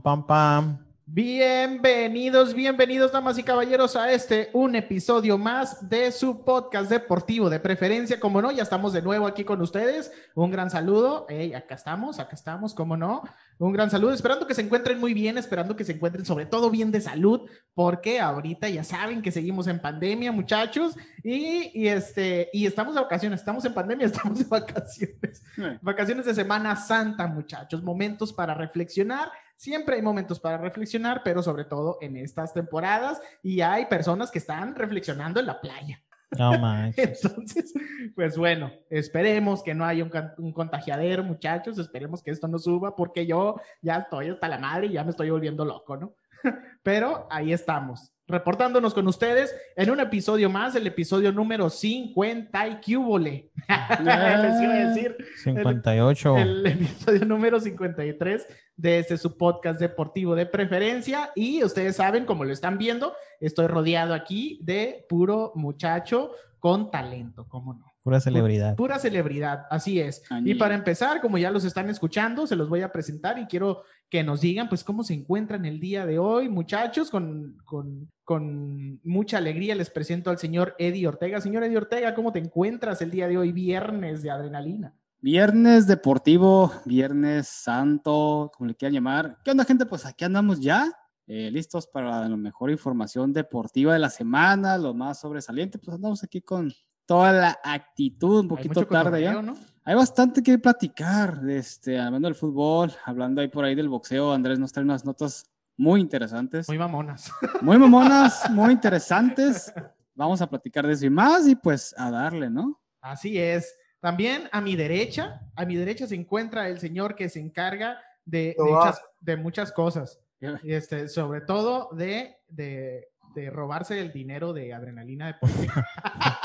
Pam, pam, pam. Bienvenidos, bienvenidos, damas y caballeros, a este, un episodio más de su podcast deportivo de preferencia. Como no, ya estamos de nuevo aquí con ustedes. Un gran saludo. Hey, acá estamos, acá estamos, como no. Un gran saludo, esperando que se encuentren muy bien, esperando que se encuentren sobre todo bien de salud, porque ahorita ya saben que seguimos en pandemia, muchachos, y, y este, y estamos de vacaciones, estamos en pandemia, estamos de vacaciones. Vacaciones de Semana Santa, muchachos, momentos para reflexionar Siempre hay momentos para reflexionar, pero sobre todo en estas temporadas y hay personas que están reflexionando en la playa. No manches. Entonces, pues bueno, esperemos que no haya un, un, contagiadero, muchachos, esperemos que esto no suba porque yo ya estoy hasta la madre y ya me estoy volviendo loco, ¿no? Pero ahí estamos, reportándonos con ustedes en un episodio más, el episodio número 50 y cúbole. Les iba a decir. 58. El, el, episodio número 53 de este su podcast deportivo de preferencia. Y ustedes saben, como lo están viendo, estoy rodeado aquí de puro muchacho con talento, ¿cómo no? Pura celebridad. Pura celebridad, así es. Y para empezar, como ya los están escuchando, se los voy a presentar y quiero que nos digan, pues, cómo se encuentran el día de hoy, muchachos, con, con, con mucha alegría les presento al señor Eddie Ortega. Señor Eddie Ortega, ¿cómo te encuentras el día de hoy, viernes de adrenalina? Viernes deportivo, viernes santo, como le quieran llamar. ¿Qué onda, gente? Pues aquí andamos ya, eh, listos para la mejor información deportiva de la semana, lo más sobresaliente. Pues andamos aquí con toda la actitud, un poquito tarde ya. ¿no? Hay bastante que platicar, este, hablando del fútbol, hablando ahí por ahí del boxeo. Andrés nos trae unas notas muy interesantes. Muy mamonas. Muy mamonas, muy interesantes. Vamos a platicar de eso y más y pues a darle, ¿no? Así es. También a mi derecha, a mi derecha se encuentra el señor que se encarga de, de, muchas, de muchas, cosas. Este, sobre todo de, de, de, robarse el dinero de adrenalina deportiva.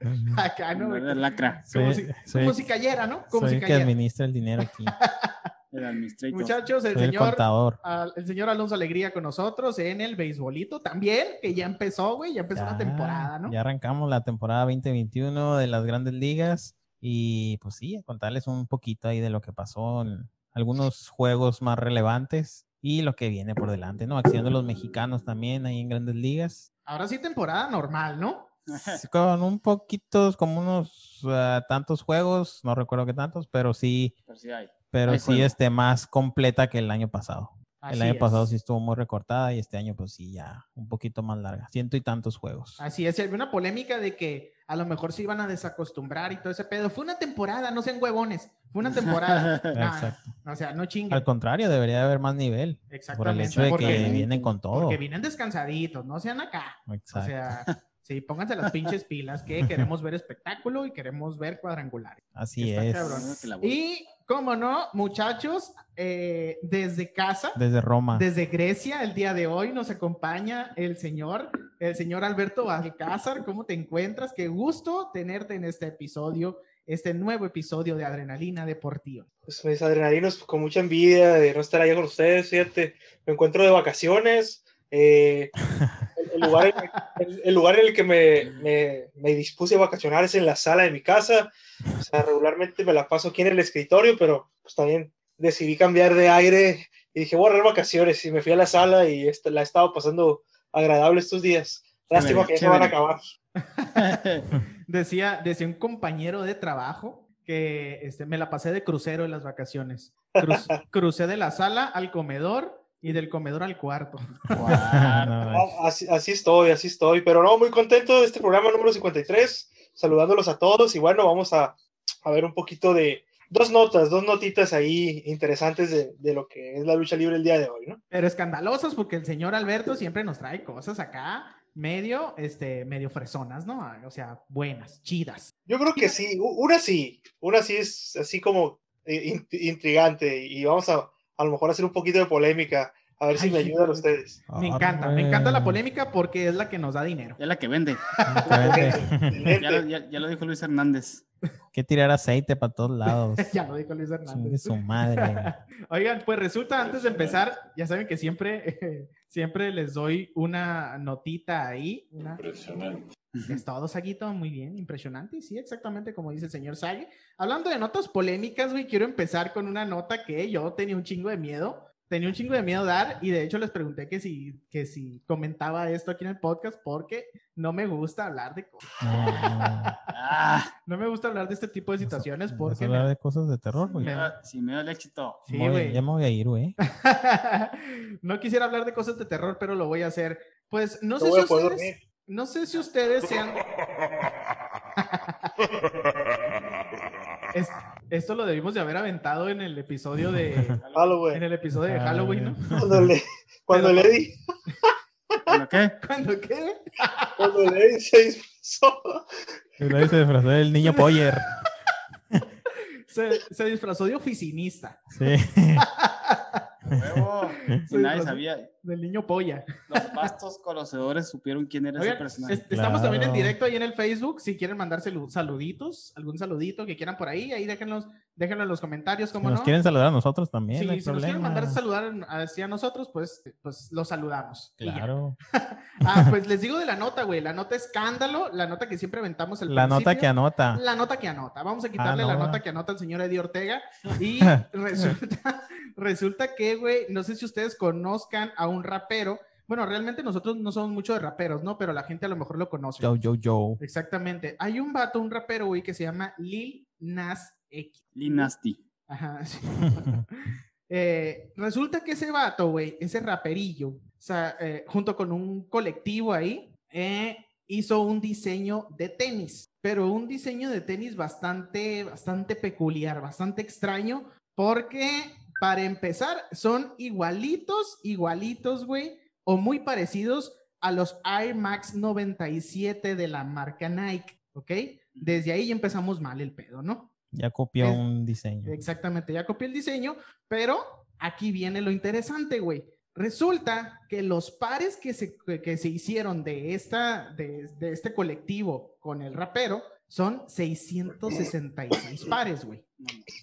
Acá, ¿no? De lacra. Como, si, soy, como si cayera, ¿no? Como soy si el que cayera. administra el dinero aquí. El Muchachos, el Soy el señor, contador. al- el señor Alonso Alegría con nosotros en el beisbolito también, que ya empezó, güey, ya empezó la Ya, temporada, ¿no? Ya arrancamos la temporada 2021 de las grandes ligas y pues sí, a contarles un poquito ahí de lo que pasó en algunos juegos más relevantes y lo que viene por delante, ¿no? Acción de los mexicanos también ahí en grandes ligas. Ahora sí temporada normal, ¿no? Con un poquito, como unos ah, tantos juegos, no recuerdo qué tantos, pero sí, Pero sí hay. pero Hay sí juego. este, más completa que el año pasado. Así el año es. pasado sí estuvo muy recortada y este año pues sí ya un poquito más larga. Ciento y tantos juegos. Así es, y había una polémica de que a lo mejor se iban a desacostumbrar y todo ese pedo. Fue una temporada, no sean huevones. Fue una temporada. No, Exacto. o sea, no chinguen. Al contrario, debería haber más nivel. Por el Exactamente. hecho de porque, que vienen con todo. porque vienen descansaditos, no sean acá. O Exacto. sea, sí, pónganse las pinches pilas que queremos ver espectáculo y queremos ver cuadrangulares. Así está es. cabrón. Voy. Y, cómo no, muchachos, eh, desde casa, Desde Roma. desde Grecia, el día de hoy nos acompaña el señor, el señor Alberto Alcázar. ¿Cómo te encuentras? Qué gusto tenerte en este episodio, este nuevo episodio de Adrenalina Deportiva. Pues mis adrenalinos con mucha envidia de no estar allá con ustedes, fíjate, me encuentro de vacaciones, eh, el, lugar, en, el, el lugar en el que me, me, me, dispuse a vacacionar es en la sala de mi casa, o sea, regularmente me la paso aquí en el escritorio, pero pues también decidí cambiar de aire y dije, voy a vacaciones y me fui a la sala y esta, la he estado pasando agradable estos días. Lástima que ya se van a acabar. decía, decía un compañero de trabajo que este, me la pasé de crucero en las vacaciones. Cruz, crucé de la sala al comedor y del comedor al cuarto. Wow, no, así, así, estoy, así estoy. Pero no, muy contento de este programa número 53, saludándolos a todos y bueno, vamos a, a ver un poquito de dos notas, dos notitas ahí interesantes de, de, lo que es la lucha libre el día de hoy, ¿no? Pero escandalosas porque el señor Alberto siempre nos trae cosas acá medio, este, medio fresonas, ¿no? O sea, buenas, chidas. Yo creo que sí, una sí, una sí es así como intrigante y vamos a a lo mejor hacer un poquito de polémica, a ver si me ayudan ustedes. Me encanta, me encanta la polémica porque es la que nos da dinero. Es la que vende. ya, lo, ya, ya, lo dijo Luis Hernández. Que tirar aceite para todos lados. ya lo dijo Luis Hernández. Su madre. Oigan, pues resulta, antes de empezar, ya saben que siempre, eh, siempre les doy una notita ahí. Una... Impresionante. Es todo, Saguito, muy bien, impresionante. Sí, exactamente como dice el señor Sague. Hablando de notas polémicas, güey, quiero empezar con una nota que yo tenía un chingo de miedo tenía un chingo de miedo dar y de hecho les pregunté que si, que si comentaba esto aquí en el podcast porque no me gusta hablar de cosas. Ah, No me gusta hablar de este tipo de situaciones ¿Vas a porque hablar me- de cosas de terror, güey. me- sin miedo al éxito. Sí, güey. ya me voy a ir, güey. no quisiera hablar de cosas de terror, pero lo voy a hacer. Pues no No sé voy si a poder ustedes, dormir. No sé si ustedes sean. Es- esto lo debimos de haber aventado en el episodio de en Halloween. el episodio de Ah, Halloween, ¿no? Cuando le, cuando Pero- le di, ¿Bueno qué? ¿Cuándo qué? cuando le di se disfrazó. Y luego se disfrazó del niño Poyer. Se, se disfrazó de oficinista, Sí. Huevo. Sí, nadie sabía. del niño polla. Los vastos conocedores supieron quién era Oigan, ese personaje. es- estamos también en directo ahí en el Facebook. Si quieren mandar salu- saluditos, algún saludito que quieran por ahí, ahí déjenlos, déjenlo en los comentarios, Si como nos no. quieren saludar a nosotros también, Sí, no hay si nos quieren mandar saludar hacia nosotros, pues, pues los saludamos. Claro. Ah, pues les digo de la nota, güey. La nota escándalo, la nota que siempre aventamos al La nota que anota. La nota que anota. Vamos a quitarle Ah, no, la nota que anota el señor Eddie Ortega. Y resulta, resulta que, güey, no sé si ustedes conozcan a un rapero. Bueno, realmente nosotros no somos mucho de raperos, ¿no? Pero la gente a lo mejor lo conoce. Yo, yo, yo. Exactamente. Hay un vato, un rapero, güey, que se llama Lil Nas X. Linasti. Ajá. sí. Eh, resulta que ese vato, güey, ese raperillo, o sea, eh, junto con un colectivo ahí, eh, hizo un diseño de tenis, pero un diseño de tenis bastante, bastante peculiar, bastante extraño, porque para empezar son igualitos, igualitos, güey, o muy parecidos a los Air Max 97 de la marca Nike, ¿ok? Desde ahí ya empezamos mal el pedo, ¿no? Ya copió Es- un diseño. Exactamente, ya copié el diseño, pero aquí viene lo interesante, güey. Resulta que los pares que se, que se hicieron de, esta, de, de este colectivo con el rapero son 666 pares, güey.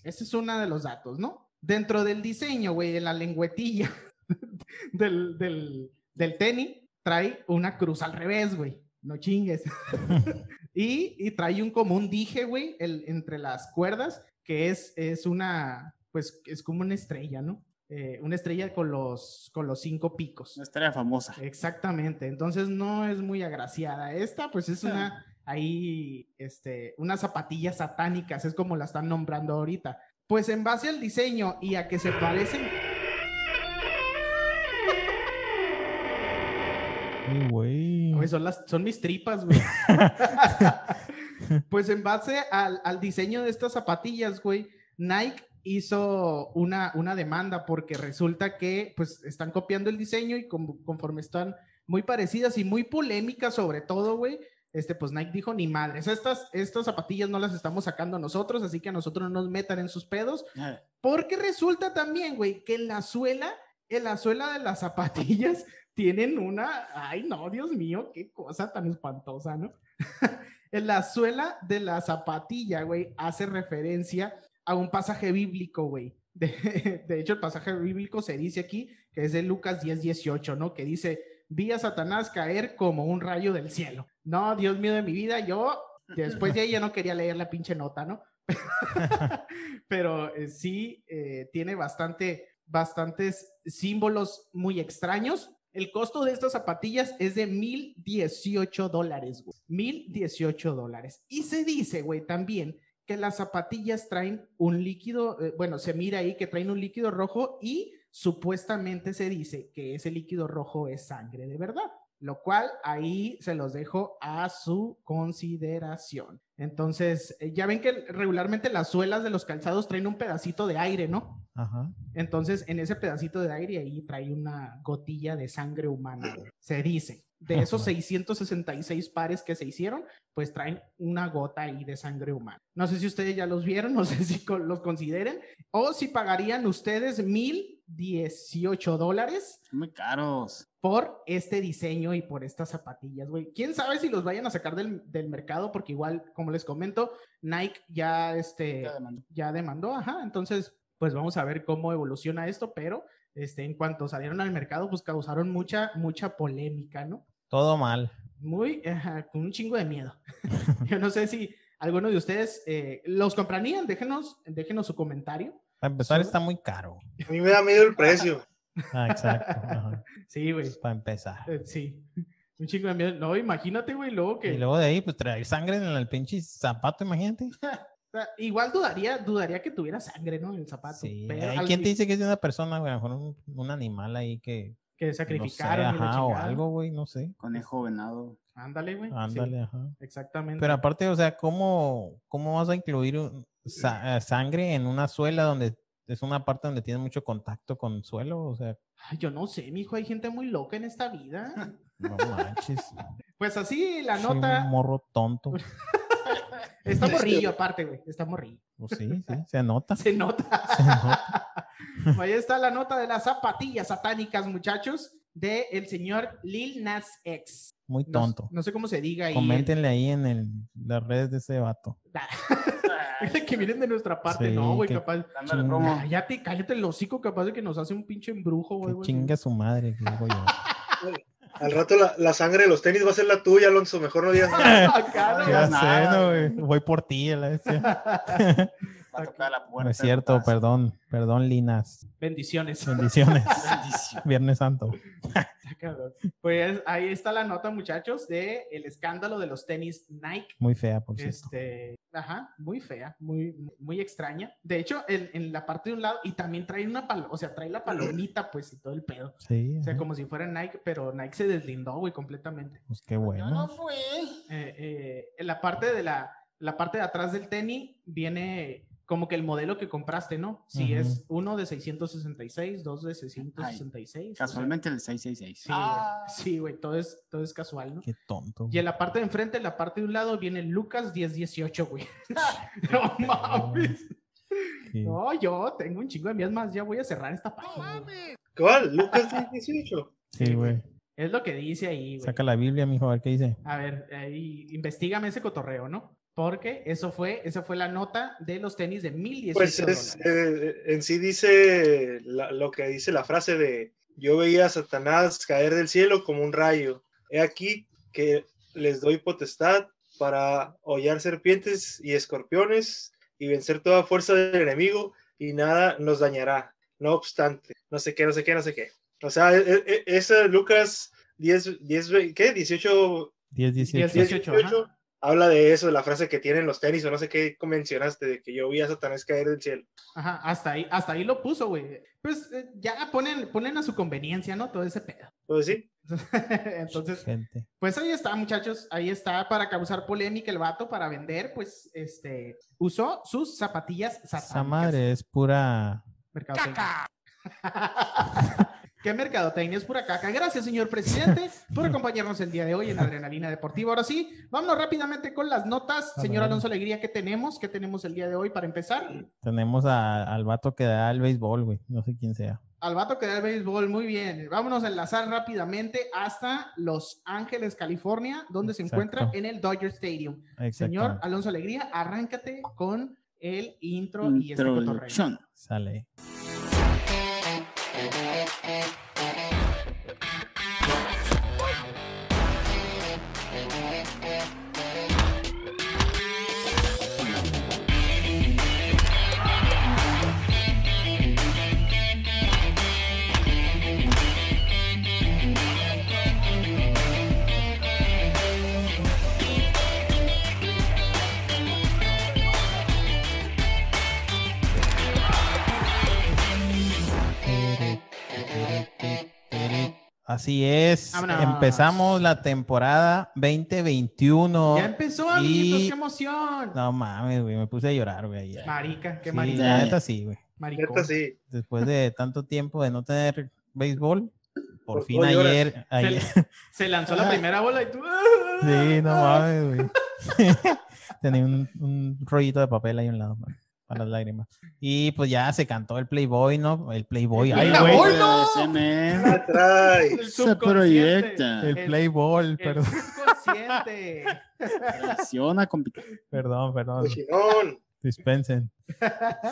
Ese es uno de los datos, ¿no? Dentro del diseño, güey, de la lengüetilla del, del, del tenis, trae una cruz al revés, güey. No chingues. y, y trae un como un dije, güey, el- entre las cuerdas, que es, es una, pues es como una estrella, ¿no? Eh, una estrella con los, con los cinco picos. Una estrella famosa. Exactamente, entonces no es muy agraciada. Esta, pues es una, ahí, este, unas zapatillas satánicas, es como la están nombrando ahorita. Pues en base al diseño y a que se parecen, güey. Son, las, son mis tripas, güey. pues en base al, al diseño de estas zapatillas, güey, Nike hizo una, una demanda porque resulta que pues están copiando el diseño y con- conforme están muy parecidas y muy polémicas sobre todo, güey, este, pues Nike dijo, ni madres, estas, estas zapatillas no las estamos sacando nosotros, así que a nosotros no nos metan en sus pedos, porque resulta también, güey, que en la suela, en la suela de las zapatillas tienen una, ay no, Dios mío, qué cosa tan espantosa, ¿no? en la suela de la zapatilla, güey, hace referencia a un pasaje bíblico, güey. De, de hecho, el pasaje bíblico se dice aquí, que es de Lucas 10, 18, ¿no? Que dice, vi a Satanás caer como un rayo del cielo. No, Dios mío de mi vida, yo después de ahí ya no quería leer la pinche nota, ¿no? Pero eh, sí eh, tiene bastante, bastantes símbolos muy extraños. El costo de estas zapatillas es de mil dieciocho dólares, güey. Mil dieciocho dólares. Y se dice, güey, también que las zapatillas traen un líquido, eh, bueno, se mira ahí que traen un líquido rojo y supuestamente se dice que ese líquido rojo es sangre de verdad, lo cual ahí se los dejo a su consideración. Entonces, eh, ya ven que regularmente las suelas de los calzados traen un pedacito de aire, ¿no? Ajá. Entonces, en ese pedacito de aire ahí trae una gotilla de sangre humana, se dice. De esos 666 pares que se hicieron, pues traen una gota ahí de sangre humana. No sé si ustedes ya los vieron, no sé si los consideren, o si pagarían ustedes mil dieciocho dólares Muy caros. por este diseño y por estas zapatillas, güey. ¿Quién sabe si los vayan a sacar del, del mercado? Porque igual, como les comento, Nike ya, este, Ya demandó. ya demandó, ajá. Entonces, pues vamos a ver cómo evoluciona esto, pero este, en cuanto salieron al mercado, pues causaron mucha, mucha polémica, ¿no? Todo mal. Muy, ajá, con un chingo de miedo. Yo no sé si alguno de ustedes eh, los comprarían, déjenos, déjenos su comentario. Para empezar, está muy caro. A mí me da miedo el precio. Ah, exacto. ajá. Sí, güey. Para empezar. Eh, sí. Un chingo de miedo. No, imagínate, güey, luego que... Y luego de ahí, pues traer sangre en el pinche zapato, imagínate. Igual dudaría, dudaría que tuviera sangre, ¿no? En el zapato. Sí. pero ¿Quién te dice que es de una persona, güey? A lo mejor un, un animal ahí que. Que No sé, sacrificaron y la ajá, o algo, güey, no sé. Conejo venado. Ándale, güey. sí, Ándale, ajá. exactamente. Pero aparte, o sea, ¿cómo, cómo vas a incluir un- sa- sangre en una suela donde es una parte donde tiene mucho contacto con suelo? O sea, Ay, yo no sé, mijo, hay gente muy loca en esta vida. no manches. Pues así la Soy un nota. morro tonto. Está morrillo aparte, güey. Está morrillo. Pues sí, sí, se nota. Se nota. Se nota. Ahí está la nota de las zapatillas satánicas, muchachos, de el señor Lil Nas X. Muy tonto. no sé cómo se diga ahí. Coméntenle ahí en el, las redes de ese vato. que vienen de nuestra parte, Sí, no, güey, capaz. Cállate, cállate el hocico, capaz de que nos hace un pinche embrujo, güey. Güey. chinga su madre, yo. Al rato la, la sangre de los tenis va a ser la tuya, Alonso. Mejor no digas nada. Acá, no, Ya digas sé, nada, no, güey. güey. Voy por ti, la vez. Va a tocar la puerta. No es cierto, perdón, perdón, Linas. Bendiciones. Bendiciones. Viernes Santo. Cabrón. Pues ahí está la nota, muchachos, de el escándalo de los tenis Nike. Muy fea, por cierto. Este, ajá, muy fea, muy, muy extraña. De hecho, en, en la parte de un lado, y también trae una palo, o sea, trae la palomita, pues, y todo el pedo. Sí, O sea, ajá. como si fuera Nike, pero Nike se deslindó, güey, completamente. pues qué bueno. fue. Eh, eh, en la parte de la, la parte de atrás del tenis viene como que el modelo que compraste, ¿no? Si es uno de 666, dos de 666. o sea, Casualmente el 666. Sí, güey. Sí, güey, todo es, todo es casual, ¿no? Qué tonto. Y en la parte de enfrente, en la parte de un lado, viene Lucas 1018, güey. no mames. Sí. No, yo tengo un chingo de mías más. Ya voy a cerrar esta página. güey. ¿Cuál? Lucas 18. Sí, güey. Es lo que dice ahí, güey. Saca la Biblia, mijo, a ver qué dice. A ver, ahí, investigame ese cotorreo, ¿no? Porque eso fue, esa fue la nota de los tenis de 1018 Pues es, eh, en sí dice la- lo que dice la frase de yo veía a Satanás caer del cielo como un rayo. He aquí que les doy potestad para hollar serpientes y escorpiones y vencer toda fuerza del enemigo y nada nos dañará. No obstante, no sé qué, no sé qué, no sé qué. O sea, e- e- esa Lucas 10, 10, ¿qué? 18, 10, 18. 10, 18, 18, ajá. Habla de eso, de la frase que tienen los tenis o no sé qué mencionaste, de que yo vi a Satanás caer del cielo. Ajá, hasta ahí, hasta ahí lo puso, güey. Pues eh, ya ponen, ponen a su conveniencia, ¿no? Todo ese pedo. Pues sí, Entonces, Gente. Pues ahí está, muchachos. Ahí está para causar polémica el vato, para vender, pues, este, usó sus zapatillas satánicas. Esa madre es pura. Mercadotecnia. ¿Qué mercadotecnia es pura caca? Gracias, señor presidente, por acompañarnos el día de hoy en Adrenalina Deportiva. Ahora sí, vámonos rápidamente con las notas. Señor. Alonso Alegría, ¿qué tenemos? ¿Qué tenemos el día de hoy para empezar? Tenemos a- al vato que da el béisbol, güey. No sé quién sea. Al vato que da el béisbol, muy bien. Vámonos a enlazar rápidamente hasta Los Ángeles, California, donde se encuentra en el Dodger Stadium. Señor. Alonso Alegría, arráncate con el intro y este cotorreo. Introducción. Sale. Así es. Vámonos. Empezamos la temporada 2021. Ya empezó, amiguitos, Y- qué emoción. No mames, güey. Me puse a llorar, güey. Marica, qué Sí, marica. la neta sí, güey. Neta sí. Después de tanto tiempo de no tener béisbol, por Por fin ayer. Se, ayer se lanzó la primera bola y tú. sí, no mames, güey. Tenía un, un rollito de papel ahí a un lado man, para las lágrimas. Y pues ya se cantó el Playboy, ¿no? El Playboy. El Ay, Playboy. güey. ¡Ay, no! El Se subconsciente. proyecta. El El- Playboy, El perdón. subconsciente. Traiciona, compita. Perdón, perdón. Dispensen.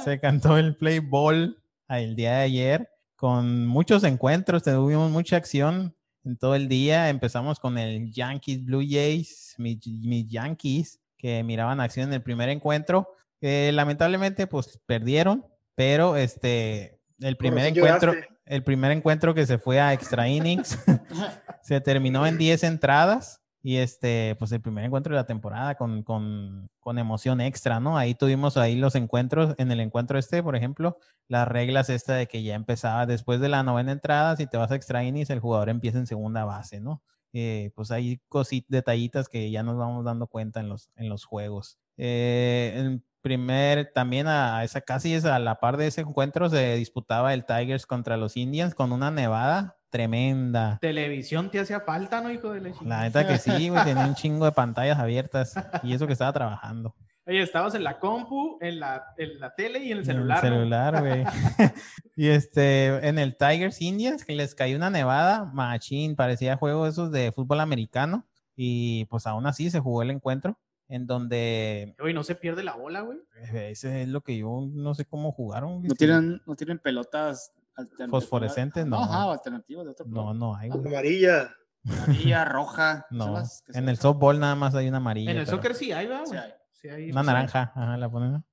Se cantó el Play Ball el día de ayer con muchos encuentros, tuvimos mucha acción en todo el día. Empezamos con el Yankees Blue Jays, mis, mis Yankees, que miraban acción en el primer encuentro. Lamentablemente, pues perdieron, pero este, el primer encuentro, lloraste. el primer encuentro que se fue a extra innings se terminó en 10 entradas y este, pues el primer encuentro de la temporada con, con, con, emoción extra, ¿no? Ahí tuvimos ahí los encuentros, en el encuentro este, por ejemplo, las reglas esta de que ya empezaba después de la novena entrada, si te vas a extra innings, el jugador empieza en segunda base, ¿no? Eh, pues hay cositas, detallitas que ya nos vamos dando cuenta en los, en los juegos. Eh, en primer, también a, esa casi es a la par de ese encuentro se disputaba el Tigers contra los Indians con una nevada tremenda. Televisión te hacía falta, ¿no, hijo de la La neta que sí, güey, tenía un chingo de pantallas abiertas y eso que estaba trabajando. Oye, estabas en la compu, en la, en la tele y en el celular. En el celular, güey. y este, en el Tigers Indians, que les cayó una nevada, machín, parecía juego esos de fútbol americano. Y pues aún así se jugó el encuentro en donde... Güey, no se pierde la bola, güey. Ese es lo que yo no sé cómo jugaron. No tienen, no tienen pelotas fosforescentes, no. Ajá, alternativas de otro No, no hay. Güey. Amarilla. Amarilla, roja. No, en el softball nada más hay una amarilla. En el soccer sí hay, ¿verdad? Sí hay. Sí hay, Una naranja, ajá, la ponen.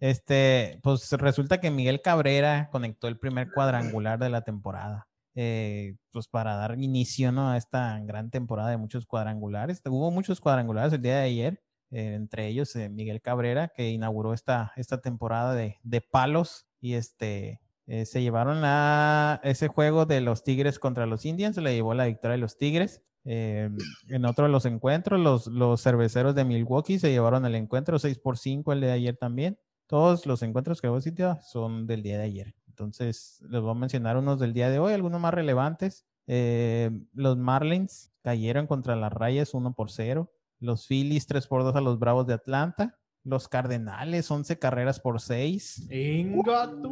Este, pues resulta que Miguel Cabrera conectó el primer cuadrangular de la temporada. Eh, pues para dar inicio ¿no? a esta gran temporada de muchos cuadrangulares. Hubo muchos cuadrangulares el día de ayer, eh, entre ellos eh, Miguel Cabrera, que inauguró esta, esta temporada de, de palos y este, se llevaron a ese juego de los Tigres contra los Indians, se le llevó la victoria de los Tigres. en otro de los encuentros, los, los cerveceros de Milwaukee se llevaron el encuentro 6 por 5 el de ayer también. Todos los encuentros que voy a son del día de ayer. Entonces, les voy a mencionar unos del día de hoy, algunos más relevantes. Eh, los Marlins cayeron contra las Rayas 1 por 0. Los Phillies 3 por 2 a los Bravos de Atlanta. Los Cardenales 11 carreras por 6.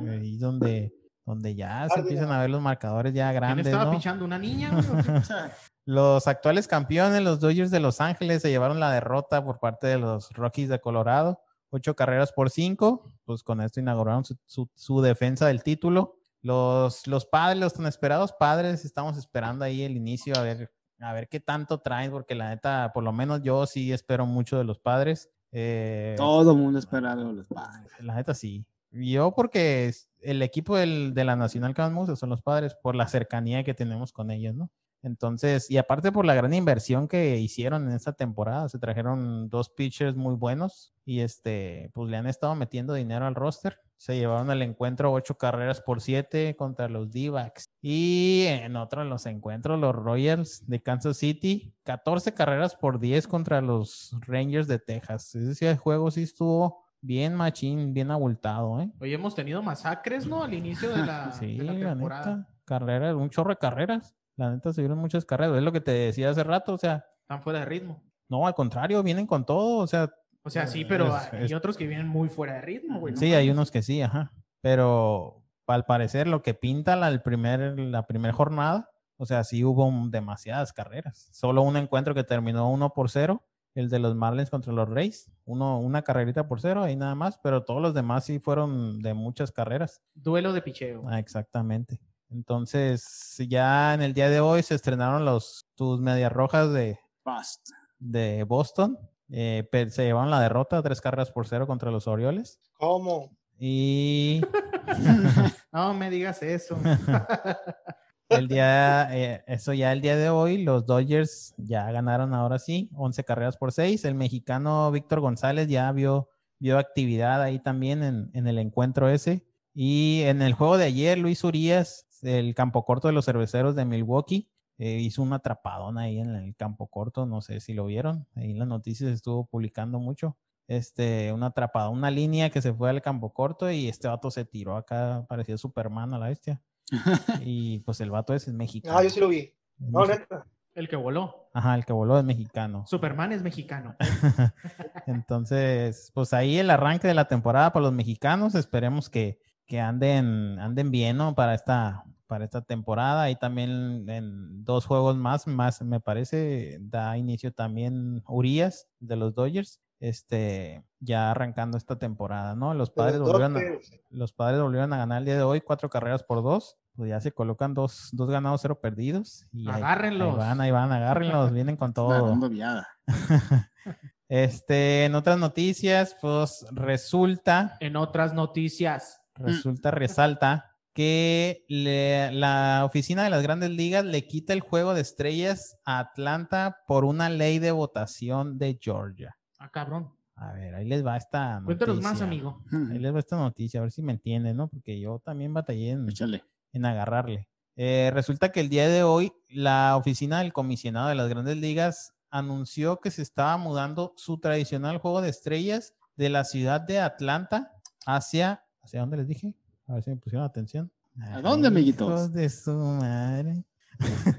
Ahí donde, donde ya se empiezan a ver los marcadores ya grandes. estaba ¿no? pichando una niña? los actuales campeones, los Dodgers de Los Ángeles, se llevaron la derrota por parte de los Rockies de Colorado ocho carreras por cinco, pues con esto inauguraron su, defensa del título. Los, los padres, los tan esperados padres, estamos esperando ahí el inicio a ver, a ver qué tanto traen, porque la neta, por lo menos yo sí espero mucho de los padres. Eh, Todo el mundo espera de los padres. La neta sí. Yo porque el equipo del, de la Nacional que más son los padres, por la cercanía que tenemos con ellos, ¿no? Entonces, y aparte por la gran inversión que hicieron en esta temporada, se trajeron dos pitchers muy buenos y este, pues le han estado metiendo dinero al roster. Se llevaron al encuentro ocho carreras por siete contra los d Y en otro de los encuentros, los Royals de Kansas City, 14 carreras por 10 contra los Rangers de Texas. Ese juego sí estuvo bien machín, bien abultado, ¿eh? Hoy hemos tenido masacres, ¿no? Al inicio de la, sí, de la temporada. carreras, un chorro de carreras. La neta se vieron muchas carreras. Es lo que te decía hace rato, o sea. Están fuera de ritmo. No, al contrario, vienen con todo, o sea. O sea, sí, pero hay otros que vienen muy fuera de ritmo, güey. Sí, hay unos que sí, ajá. Pero al parecer lo que pinta la, el primer, la primera jornada, o sea, sí hubo demasiadas carreras. Solo un encuentro que terminó uno por cero, el de los Marlins contra los Rays. Uno, una carrerita por cero, ahí nada más, pero todos los demás sí fueron de muchas carreras. Duelo de picheo. Ah, exactamente. Entonces, ya en el día de hoy se estrenaron los tus medias rojas de, de Boston. Eh, se llevaron la derrota, tres carreras por cero contra los Orioles. ¿Cómo? Y. no me digas eso. el día, eh, eso ya el día de hoy, los Dodgers ya ganaron ahora sí, 11 carreras por 6. El mexicano Víctor González ya vio, vio actividad ahí también en, en el encuentro ese. Y en el juego de ayer, Luis Urias el campo corto de los cerveceros de Milwaukee. Eh, hizo una atrapadona ahí en el campo corto, no sé si lo vieron, ahí en las noticias estuvo publicando mucho. Este, una atrapada, una línea que se fue al campo corto y este vato se tiró acá, parecía Superman a la bestia. y pues el vato ese es mexicano. Ah, yo sí lo vi. No, neta. El que voló. Ajá, el que voló es mexicano. Superman es mexicano. Entonces, pues ahí el arranque de la temporada para los mexicanos. Esperemos que, que anden, anden bien, ¿no? Para esta, para esta temporada. Y también en dos juegos más, más me parece, da inicio también Urias de los Dodgers. Este, ya arrancando esta temporada, ¿no? Los padres, volvieron a, los padres volvieron a ganar el día de hoy, cuatro carreras por dos. Pues ya se colocan dos, dos ganados, cero perdidos. Y agárrenlos. Ahí, van, ahí van, agárrenlos, vienen con todo. este, en otras noticias, pues resulta. En otras noticias resulta, resalta que le- la oficina de las grandes ligas le quita el juego de estrellas a Atlanta por una ley de votación de Georgia. Ah, cabrón. A ver, ahí les va esta noticia. Cuéntanos más, amigo. Ahí les va esta noticia, a ver si me entienden, ¿no? Porque yo también batallé en agarrarle. Eh, resulta que el día de hoy la oficina del comisionado de las grandes ligas anunció que se estaba mudando su tradicional juego de estrellas de la ciudad de Atlanta hacia... ¿Hacia dónde les dije? A ver si me pusieron atención. ¿A dónde, amiguitos? hijos de su madre.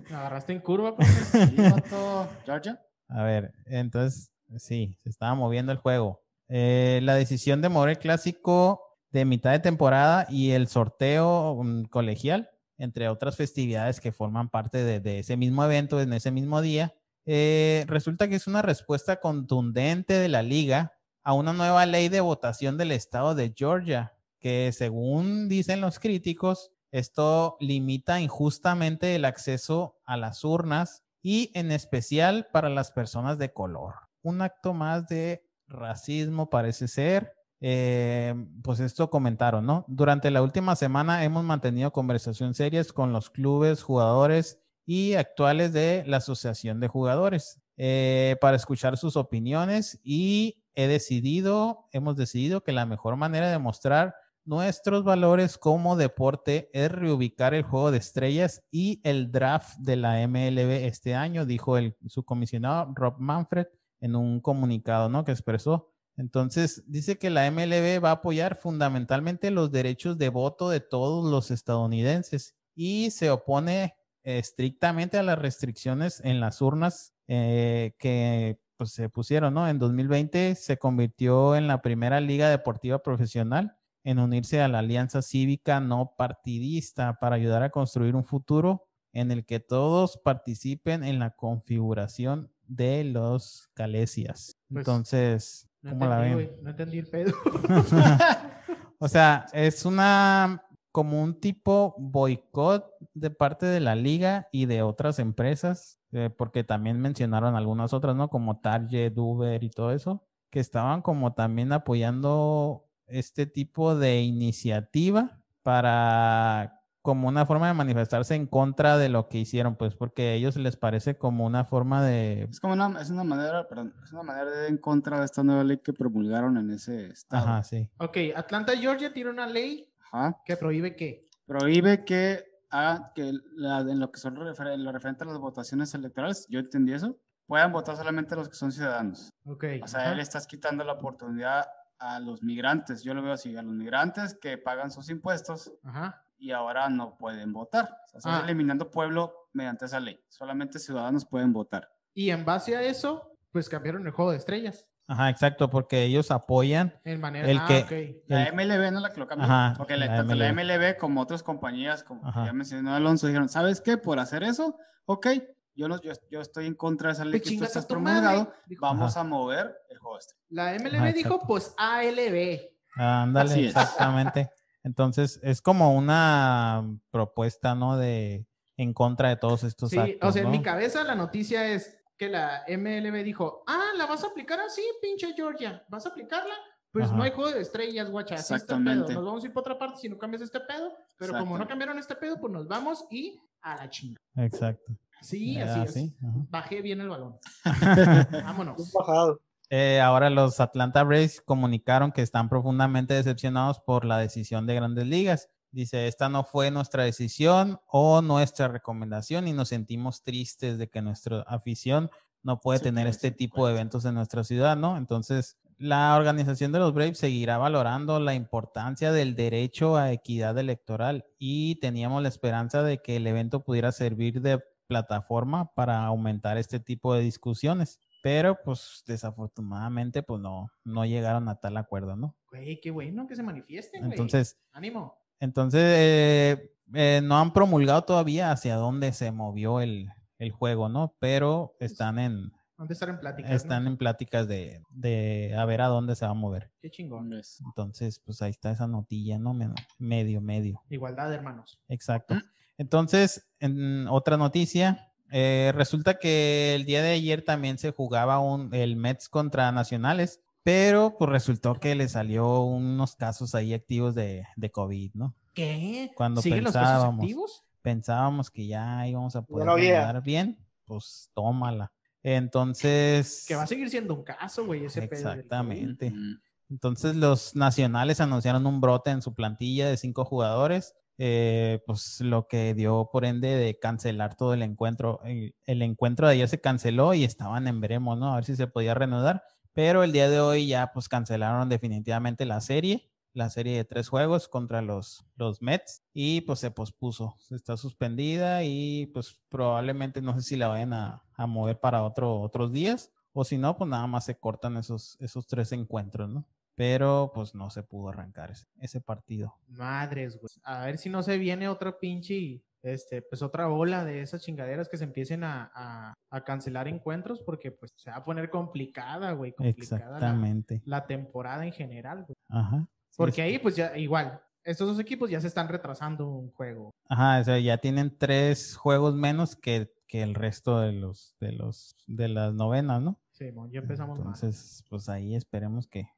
Me agarraste en curva, vato. Georgia. A ver, entonces, sí, se estaba moviendo el juego. Eh, la decisión de mover el clásico de mitad de temporada y el sorteo mm, colegial, entre otras festividades que forman parte de, de ese mismo evento en ese mismo día, eh, resulta que es una respuesta contundente de la liga a una nueva ley de votación del estado de Georgia, que según dicen los críticos, esto limita injustamente el acceso a las urnas y en especial para las personas de color. Un acto más de racismo parece ser. Eh, pues esto comentaron, ¿no? Durante la última semana hemos mantenido conversaciones serias con los clubes, jugadores y actuales de la Asociación de Jugadores eh, para escuchar sus opiniones y he decidido, hemos decidido que la mejor manera de mostrar nuestros valores como deporte es reubicar el juego de estrellas y el draft de la MLB este año, dijo el subcomisionado Rob Manfred en un comunicado, ¿no? Que expresó. Entonces, dice que la MLB va a apoyar fundamentalmente los derechos de voto de todos los estadounidenses y se opone eh, estrictamente a las restricciones en las urnas eh, que pues, se pusieron, ¿no? En 2020 se convirtió en la primera liga deportiva profesional en unirse a la alianza cívica no partidista para ayudar a construir un futuro en el que todos participen en la configuración de los calesias. Pues, Entonces, No ¿cómo la entendí, ven? güey, No entendí el pedo. o sea, es una como un tipo boicot de parte de la liga y de otras empresas, eh, porque también mencionaron algunas otras, ¿no? Como Target, Uber y todo eso, que estaban como también apoyando este tipo de iniciativa para como una forma de manifestarse en contra de lo que hicieron, pues porque a ellos les parece como una forma de... Es como una, es una manera, perdón, es una manera de ir en contra de esta nueva ley que promulgaron en ese estado. Ajá, sí. ok, Atlanta, Georgia tiene una ley Ajá. que prohíbe que. Prohíbe que, haga que la- en lo que son refer- en lo referente a las votaciones electorales, yo entendí eso, puedan votar solamente los que son ciudadanos. Ok. O sea, ajá. él estás quitando la oportunidad a los migrantes, yo lo veo así, a los migrantes que pagan sus impuestos Ajá. y ahora no pueden votar. O sea, estás Ah. eliminando pueblo mediante esa ley. Solamente ciudadanos pueden votar. Y en base a eso, pues cambiaron el juego de estrellas. Ajá, exacto, porque ellos apoyan En manera. El ah, que- ok. La MLB no la que lo cambió. Ajá, porque la, la tanto la MLB. MLB como otras compañías, como ya mencionó Alonso, dijeron, ¿sabes qué? Por hacer eso, ok, yo, no, yo, yo estoy en contra de esa ley Te que tú chingas estás promulgado, vamos Ajá. a mover el juego este. La MLB Ajá, dijo, pues ALB. Ándale, exactamente. Entonces, es como una propuesta, ¿no? De en contra de todos estos Sí, actos, o sea, en mi cabeza la noticia es que la MLB dijo, ah, ¿la vas a aplicar así, pinche Georgia? ¿Vas a aplicarla? Pues Ajá. no hay juego de estrellas, guacha. Así está el pedo. Exactamente. Nos vamos a ir para otra parte si no cambias este pedo. Pero como no cambiaron este pedo, pues nos vamos y a la chinga. Exacto. Sí, así es. sí. Bajé bien el balón. Un Vámonos. bajado. Eh, ahora los Atlanta Braves comunicaron que están profundamente decepcionados por la decisión de Grandes Ligas. Dice, esta no fue nuestra decisión o nuestra recomendación y nos sentimos tristes de que nuestra afición no puede Sí, tener este tipo de eventos en nuestra ciudad, ¿no? Entonces, la organización de los Braves seguirá valorando la importancia del derecho a equidad electoral y teníamos la esperanza de que el evento pudiera servir de plataforma para aumentar este tipo de discusiones. Pero pues desafortunadamente pues no, no llegaron a tal acuerdo, ¿no? Güey, qué bueno que se manifiesten, güey. Entonces, Ánimo. entonces eh, eh, no han promulgado todavía hacia dónde se movió el, el juego, ¿no? Pero están en, Han de estar en plática. están en pláticas de, de a ver a dónde se va a mover. Qué chingón. Entonces, Entonces, pues ahí está esa notilla, ¿no? Medio, medio. Igualdad, hermanos. Exacto. Entonces, en otra noticia, eh, resulta que el día de ayer también se jugaba un, el Mets contra Nacionales, pero pues resultó que le salió unos casos ahí activos de, de COVID, ¿no? ¿Qué? Cuando ¿Siguen los casos pensábamos. activos? pensábamos que ya íbamos a poder reanudar bien, pues tómala. Entonces, Que va a seguir siendo un caso, güey, ese exactamente. Entonces los nacionales anunciaron un brote en su plantilla de cinco jugadores, eh, pues lo que dio por ende de cancelar todo el encuentro. El, el encuentro de ayer se canceló y estaban en veremos, ¿no? A ver si se podía reanudar. Pero el día de hoy ya pues cancelaron definitivamente la serie, la serie de tres juegos contra los, los Mets y pues se pospuso, está suspendida y pues probablemente no sé si la vayan a, a mover para otro, otros días o si no pues nada más se cortan esos, esos tres encuentros, ¿no? Pero pues no se pudo arrancar ese, ese partido. Madres, güey. A ver si no se viene otra pinche, este, pues otra ola de esas chingaderas que se empiecen a, a- a cancelar encuentros porque pues se va a poner complicada, güey, complicada la, Exactamente. la temporada en general, güey. Ajá. Porque ahí pues ya igual, estos dos equipos ya se están retrasando un juego. Ajá, o sea, ya tienen tres juegos menos que, que el resto de los, de los, de las novenas, ¿no? Sí, mon, ya empezamos mal. Entonces, pues ahí esperemos que,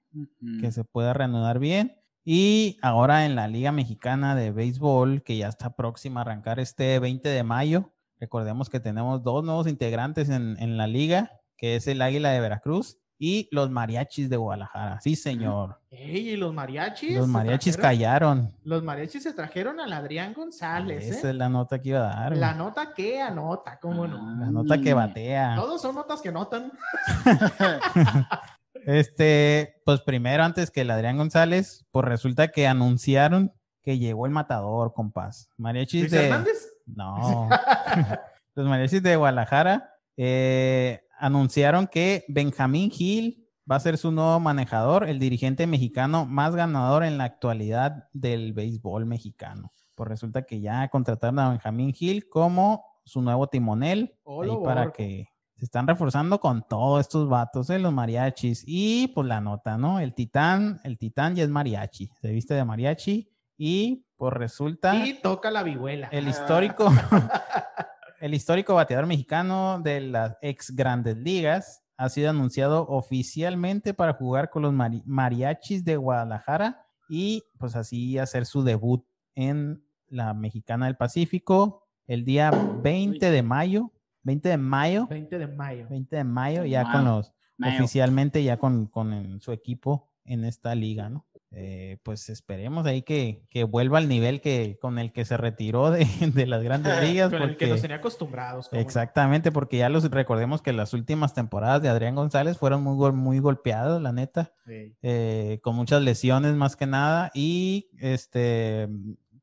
que se pueda reanudar bien. Y ahora en la Liga Mexicana de Béisbol, que ya está próxima a arrancar este 20 de mayo, recordemos que tenemos dos nuevos integrantes en, en la liga, que es el Águila de Veracruz y los Mariachis de Guadalajara. Sí, señor. Ey, y los mariachis. Los Mariachis trajeron- callaron. Los mariachis se trajeron al Adrián González, Esa ¿eh? es la nota que iba a dar. La nota que anota, ¿cómo no? La nota que Ah, batea. Todos son notas que notan. Este, pues primero, antes que el Adrián González, pues resulta que anunciaron que llegó el matador, compás. Mariachis Luis de. Hernández. No. Los mariachis de Guadalajara eh, anunciaron que Benjamín Gil va a ser su nuevo manejador, el dirigente mexicano más ganador en la actualidad del béisbol mexicano. Pues resulta que ya contrataron a Benjamín Gil como su nuevo timonel Olo ahí para que se están reforzando con todos estos vatos, ¿eh? los mariachis. Y pues la nota, ¿no? El titán, el titán ya es mariachi, se viste de mariachi y pues resulta Y toca la vihuela. el histórico, el histórico bateador mexicano de las ex grandes ligas ha sido anunciado oficialmente para jugar con los mari- mariachis de Guadalajara y pues así hacer su debut en la Mexicana del Pacífico el día 20 de mayo, 20 de mayo, 20 de mayo. 20 de mayo ya con los Mayo. oficialmente ya con, con su equipo en esta liga, ¿no? Eh, pues esperemos ahí que, que vuelva al nivel que con el que se retiró de, de las grandes ligas. Con el que porque- nos tenía acostumbrados. Exactamente, porque ya los recordemos que las últimas temporadas de Adrián González fueron muy, muy golpeadas, la neta, Sí. eh, con muchas lesiones más que nada y este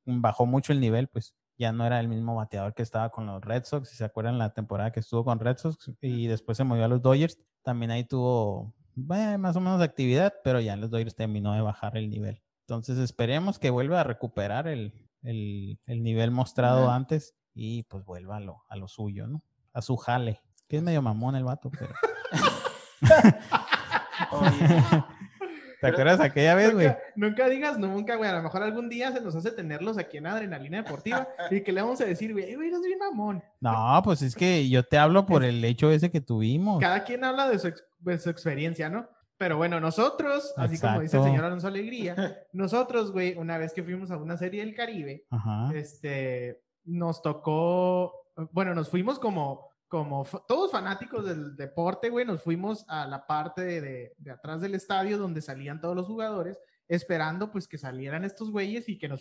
bajó mucho el nivel, pues ya no era el mismo bateador que estaba con los Red Sox, si se acuerdan la temporada que estuvo con Red Sox y después se movió a los Dodgers, también ahí tuvo eh, más o menos actividad, pero ya los Dodgers terminó de bajar el nivel. Entonces esperemos que vuelva a recuperar el, el- el nivel mostrado Ajá. antes y pues vuelva a lo, a lo suyo, ¿no? A su jale, que es medio mamón el vato, pero... ¿Te acuerdas aquella vez, güey? Nunca, nunca digas nunca, güey. A lo mejor algún día se nos hace tenerlos aquí en Adrenalina Deportiva y que le vamos a decir, güey, güey, eres bien mamón. No, pues es que yo te hablo por el hecho ese que tuvimos. Cada quien habla de su, de su experiencia, ¿no? Pero bueno, nosotros, así como dice el señor Alonso Alegría, nosotros, güey, una vez que fuimos a una serie del Caribe, Ajá. este, nos tocó, bueno, nos fuimos como, como todos fanáticos del deporte, güey, nos fuimos a la parte de, de- de atrás del estadio donde salían todos los jugadores, esperando pues que salieran estos güeyes y que nos,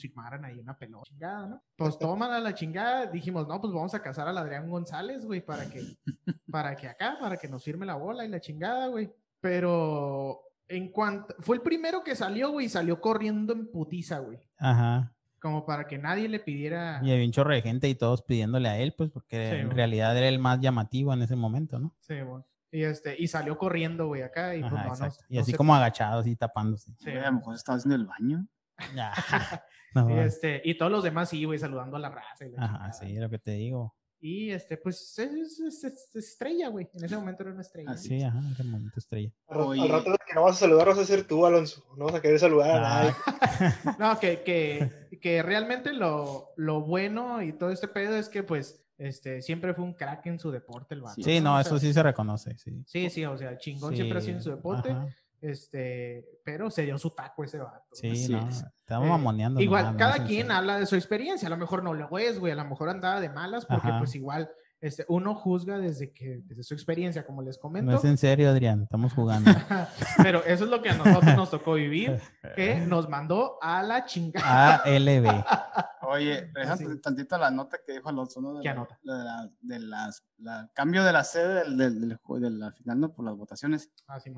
firmaran ahí una pelota, chingada, ¿no? Pues toman a la chingada, dijimos, no, pues vamos a casar al Adrián González, güey, para que, para que acá, para que nos firme la bola y la chingada, güey. Pero en cuanto, fue el primero que salió, güey, salió corriendo en putiza, güey Ajá. como para que nadie le pidiera. Y había un chorro de gente y todos pidiéndole a él, pues porque Sí, en realidad era el más llamativo en ese momento, ¿no? Sí, bueno. Y este, y salió corriendo, güey, acá. Y, pues, Ajá, no, no- y no así se- como agachado, así tapándose. Sí, a lo mejor estaba haciendo el baño. No, y, este, y todos los demás sí, güey, saludando a la raza. Y, la Ajá, chingada. sí, lo que te digo. y este, pues es, es- es- es estrella, güey. En ese momento era una estrella. Así Sí, ajá, era el momento estrella. Oye. al rato de que no vas a saludar, vas a ser tú, Alonso. No vas a querer saludar a nadie. Ah, No, que, que, que realmente lo, lo bueno y todo este pedo es que, pues, este, siempre fue un crack en su deporte el vato. Sí. sí, no, O eso sí se reconoce, sí. Sí, sí, o sea, chingón siempre ha sido en su deporte. Ajá. Este, pero se dio su taco ese vato. Sí, Así no, es. estamos Eh, mamoneando. Igual, nomás, no cada en quien habla de su experiencia. A lo mejor no lo es, güey. A lo mejor andaba de malas, porque Ajá. pues igual este, uno juzga desde que desde su experiencia, como les comento. No es en serio, Adrián, estamos jugando. Pero eso es lo que a nosotros nos tocó vivir, que nos mandó a la chingada. ALB. Oye, Así. tantito la nota que dijo Alonso, ¿no? De ¿Qué la- nota? lo de la, de las, la- cambio de la sede del, del, del de la final, ¿no? Por las votaciones. Ah, sí,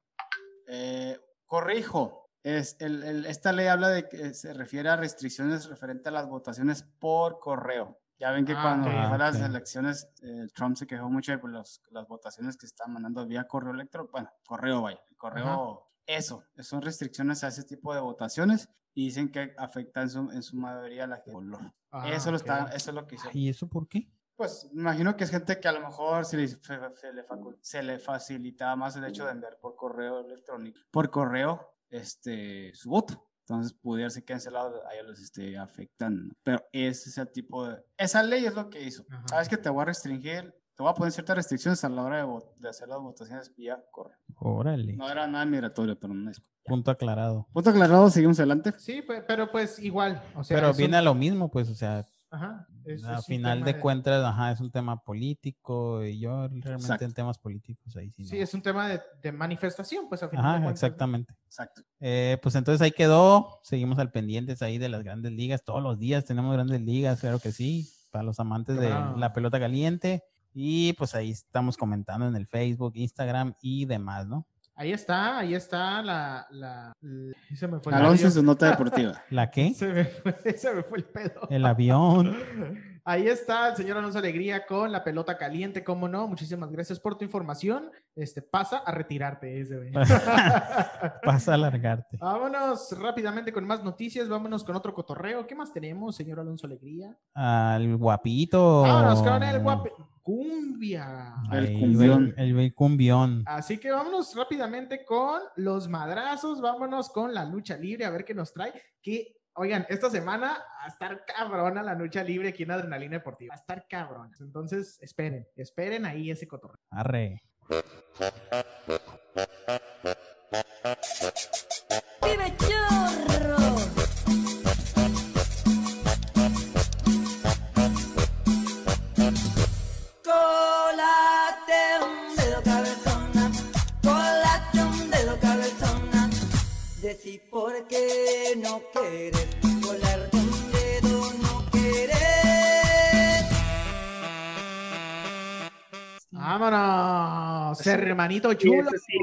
Eh, corrijo, es el, el- esta ley habla de que se refiere a restricciones referente a las votaciones por correo. Ya ven que Ah, cuando ok. fue las elecciones, eh, Trump se quejó mucho de los- las votaciones que estaban mandando vía correo electrónico. Bueno, correo, vaya. Correo, eso, son restricciones a ese tipo de votaciones y dicen que afecta en su, en su mayoría a la gente. color. Ah, eso, lo está, eso es lo que hizo. ¿Y eso por qué? Pues me imagino que es gente que a lo mejor se le, se, se le se le facilitaba más el hecho de enviar por correo electrónico, por correo, este, su voto. Entonces pudiera ser que en ese lado a ellos les esté afectando. Pero ese es el tipo de... Esa ley es lo que hizo. Ajá. Sabes que te voy a restringir, te voy a poner ciertas restricciones a la hora de, hacer las votaciones vía correo. Órale. No era nada migratorio, pero no es. Punto aclarado. Punto aclarado, seguimos adelante. Sí, pe- pero pues igual. O sea, Pero un- viene a lo mismo, pues, o sea, Ajá, a final de cuentas, ajá, es un tema político y yo realmente Exacto. en temas políticos ahí sí. Sí, no. es un tema de, de manifestación, pues a final de Ajá, exactamente. Exacto. Eh, pues entonces ahí quedó, seguimos al pendientes ahí de las grandes ligas, todos los días tenemos grandes ligas, claro que sí, para los amantes de la pelota caliente y pues ahí estamos comentando en el Facebook, Instagram y demás, ¿no? Ahí está, ahí está la... la, la- se me fue el Alonso en su nota deportiva. ¿La qué? Se me fue, se me fue el pedo. El avión. Ahí está el señor Alonso Alegría con la pelota caliente, cómo no. Muchísimas gracias por tu información. Este, pasa a retirarte, ese güey. Pasa a alargarte. Vámonos rápidamente con más noticias, vámonos con otro cotorreo. ¿Qué más tenemos, señor Alonso Alegría? Al guapito. Vámonos con el guape... Cumbia. El cumbión. El, el cumbión. Así que vámonos rápidamente con los madrazos, vámonos con la lucha libre, a ver qué nos trae. Que, oigan, esta semana va a estar cabrona la lucha libre aquí en Adrenalina Deportiva. Va a estar cabrona. Entonces, esperen, esperen ahí ese cotorreo. Arre. ¡Vive Decí por qué no quieres, colarte un dedo no quieres. Vámonos, hermanito chulo. sí.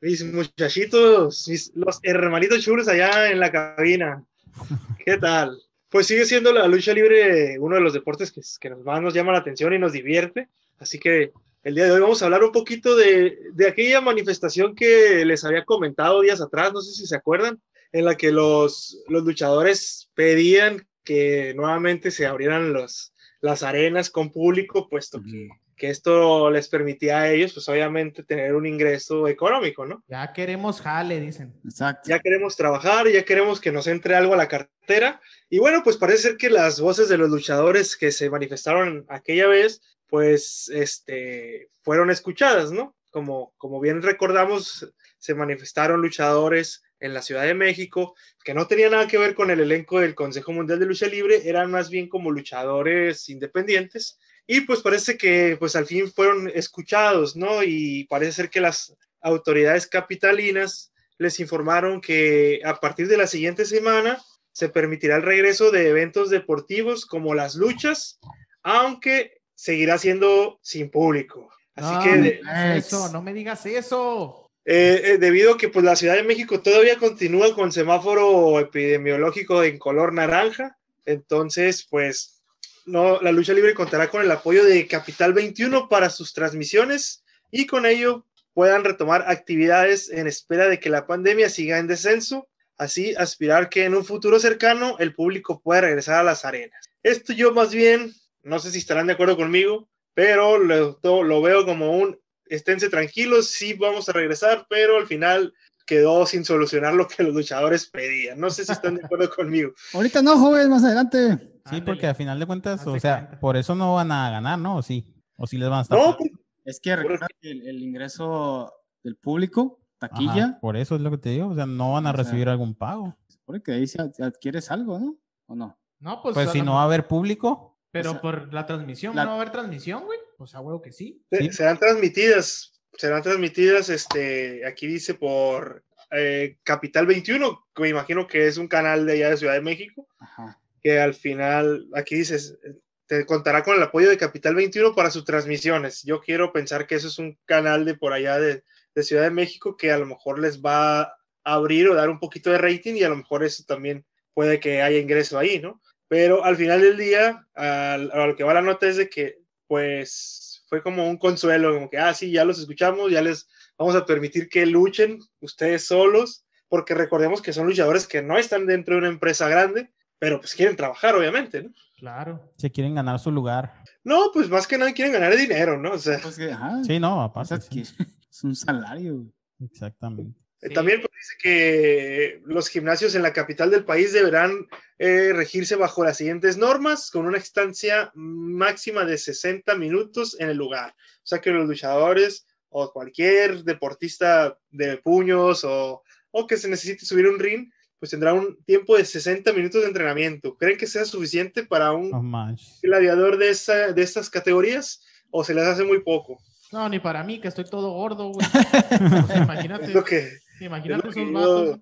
Mis muchachitos, mis- los hermanitos chulos allá en la cabina. ¿Qué tal? Pues sigue siendo la lucha libre uno de los deportes que, que más nos llama la atención y nos divierte. Así que el día de hoy vamos a hablar un poquito de, de aquella manifestación que les había comentado días atrás, no sé si se acuerdan, en la que los, los luchadores pedían que nuevamente se abrieran los, las arenas con público, puesto que, que esto les permitía a ellos, pues obviamente, tener un ingreso económico, ¿no? Ya queremos jale, dicen. Exacto. ya queremos trabajar, ya queremos que nos entre algo a la cartera. Y bueno, pues parece ser que las voces de los luchadores que se manifestaron aquella vez, pues, este, fueron escuchadas, ¿no? Como, como bien recordamos, se manifestaron luchadores en la Ciudad de México que no tenían nada que ver con el elenco del Consejo Mundial de Lucha Libre, eran más bien como luchadores independientes. Y pues parece que pues al fin fueron escuchados, ¿no? Y parece ser que las autoridades capitalinas les informaron que a partir de la siguiente semana se permitirá el regreso de eventos deportivos como las luchas, aunque seguirá siendo sin público. Así no, que de- eso, no me digas eso. eh, eh, debido a que pues, la Ciudad de México todavía continúa con semáforo epidemiológico en color naranja, entonces pues no, la lucha libre contará con el apoyo de Capital 21 para sus transmisiones y con ello puedan retomar actividades en espera de que la pandemia siga en descenso, así aspirar que en un futuro cercano el público pueda regresar a las arenas. Esto yo más bien, no sé si estarán de acuerdo conmigo, pero lo, lo veo como un esténse tranquilos, sí vamos a regresar, pero al final quedó sin solucionar lo que los luchadores pedían. No sé si están de acuerdo conmigo. Ahorita no, joven, más adelante. Sí, Ándale. porque a final de cuentas, Hazte o sea, cuenta. por eso no van a ganar, ¿no? ¿O sí? ¿O sí les van a estar? No, pues, Es que recuerda que el, el ingreso del público taquilla. Ajá, por eso es lo que te digo. O sea, no van a O sea, recibir algún pago. Se supone que ahí se ad- adquieres algo, ¿no? ¿O no? No, pues, Pues si no va a haber público, Pero o sea, por la transmisión, la- ¿no va a haber transmisión, güey? Pues a huevo que Sí. Serán transmitidas, serán transmitidas, este, aquí dice por eh, Capital 21, que me imagino que es un canal de allá de Ciudad de México, Ajá. que al final, aquí dices, te contará con el apoyo de Capital 21 para sus transmisiones. Yo quiero pensar que eso es un canal de por allá de, de Ciudad de México que a lo mejor les va a abrir o dar un poquito de rating y a lo mejor eso también puede que haya ingreso ahí, ¿no? Pero al final del día, al- a lo que va la nota es de que, pues, fue como un consuelo, como que, ah, sí, ya los escuchamos, ya les vamos a permitir que luchen ustedes solos, porque recordemos que son luchadores que no están dentro de una empresa grande, pero pues quieren trabajar, obviamente, ¿no? Claro. se quieren ganar su lugar. No, pues más que nada quieren ganar dinero, ¿no? O sea, Pues que, ajá. Sí, no, o aparte. sea, sí, que es un salario. Exactamente. Eh, Sí. también pues, dice que los gimnasios en la capital del país deberán eh, regirse bajo las siguientes normas, con una estancia máxima de 60 minutos en el lugar. O sea que los luchadores o cualquier deportista de puños o, o que se necesite subir a un ring, pues tendrá un tiempo de 60 minutos de entrenamiento. ¿Creen que sea suficiente para un No gladiador de, esa, de estas categorías o se les hace muy poco? No, ni para mí, que estoy todo gordo, güey. O sea, imagínate, Es lo que, imagínate es esos vatos.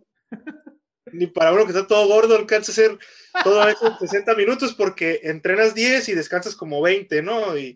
ni para uno que está todo gordo alcanza a hacer todo eso en 60 minutos porque entrenas 10 y descansas como 20, ¿no? Y,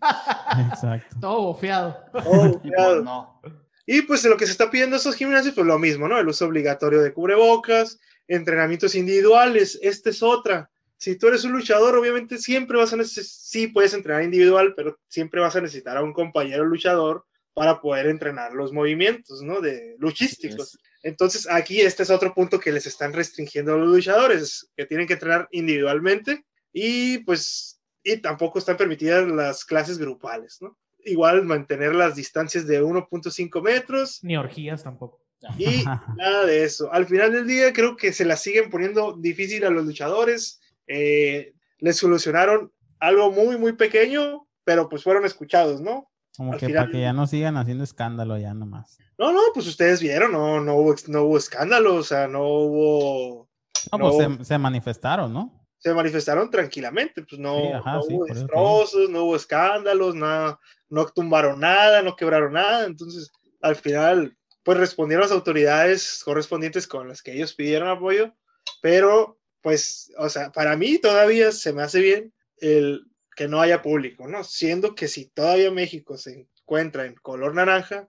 Exacto. Todo bofeado. oh, Y pues, cuidado. no. Y, pues lo que se está pidiendo a esos gimnasios, pues lo mismo, ¿no? El uso obligatorio de cubrebocas, entrenamientos individuales, esta es otra. Si tú eres un luchador, obviamente siempre vas a necesitar, sí puedes entrenar individual, pero siempre vas a necesitar a un compañero luchador para poder entrenar los movimientos, ¿no? De luchísticos. Es- Entonces, aquí este es otro punto que les están restringiendo a los luchadores, que tienen que entrenar individualmente y pues, y tampoco están permitidas las clases grupales, ¿no? Igual mantener las distancias de 1.5 metros Ni orgías tampoco. y nada de eso. Al final del día creo que se la siguen poniendo difícil a los luchadores. Eh, les solucionaron algo muy, muy pequeño, pero pues fueron escuchados, ¿no? Como Al que final- para que ya no sigan haciendo escándalo ya nomás. No, no, pues ustedes vieron, no, no, hubo, no hubo escándalo, o sea, no hubo No, pues No. se, se manifestaron, ¿no? se manifestaron tranquilamente, pues no, Sí, ajá, no sí, hubo destrozos, no hubo escándalos, nada, no tumbaron nada, no quebraron nada, entonces al final pues respondieron las autoridades correspondientes con las que ellos pidieron apoyo, pero pues, o sea, para mí todavía se me hace bien el que no haya público, ¿no? Siendo que si todavía México se encuentra en color naranja,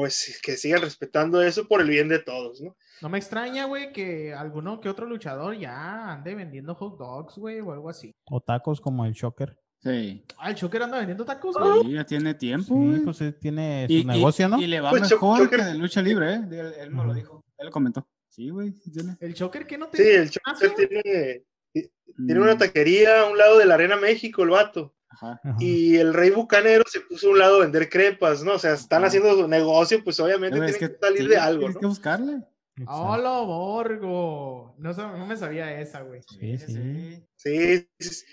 pues que sigan respetando eso por el bien de todos, ¿no? No me extraña, güey, que alguno que otro luchador ya ande vendiendo hot dogs, güey, o algo así. O tacos como el Shocker. Sí. Ah, el Choker anda vendiendo tacos, güey. Sí, ya tiene tiempo. Sí, güey. pues eh, tiene su y, y- negocio, ¿no? y le va Pues, mejor Joker- que de lucha libre, ¿eh? Él, él me lo dijo. Él lo comentó. Sí, güey. sí tiene. El Choker que no Sí, te... el sí, tiene, tiene una Mm, taquería a un lado de la Arena México, el vato. Ajá. Y el rey bucanero se puso a un lado a vender crepas, ¿no? O sea, están Ajá. haciendo su negocio, pues obviamente tienen es que, salir sí, de algo, Tienes ¿no? que buscarle. ¡Hola, Borgo! No, no me sabía esa, güey. Sí, sí. Sí, sí,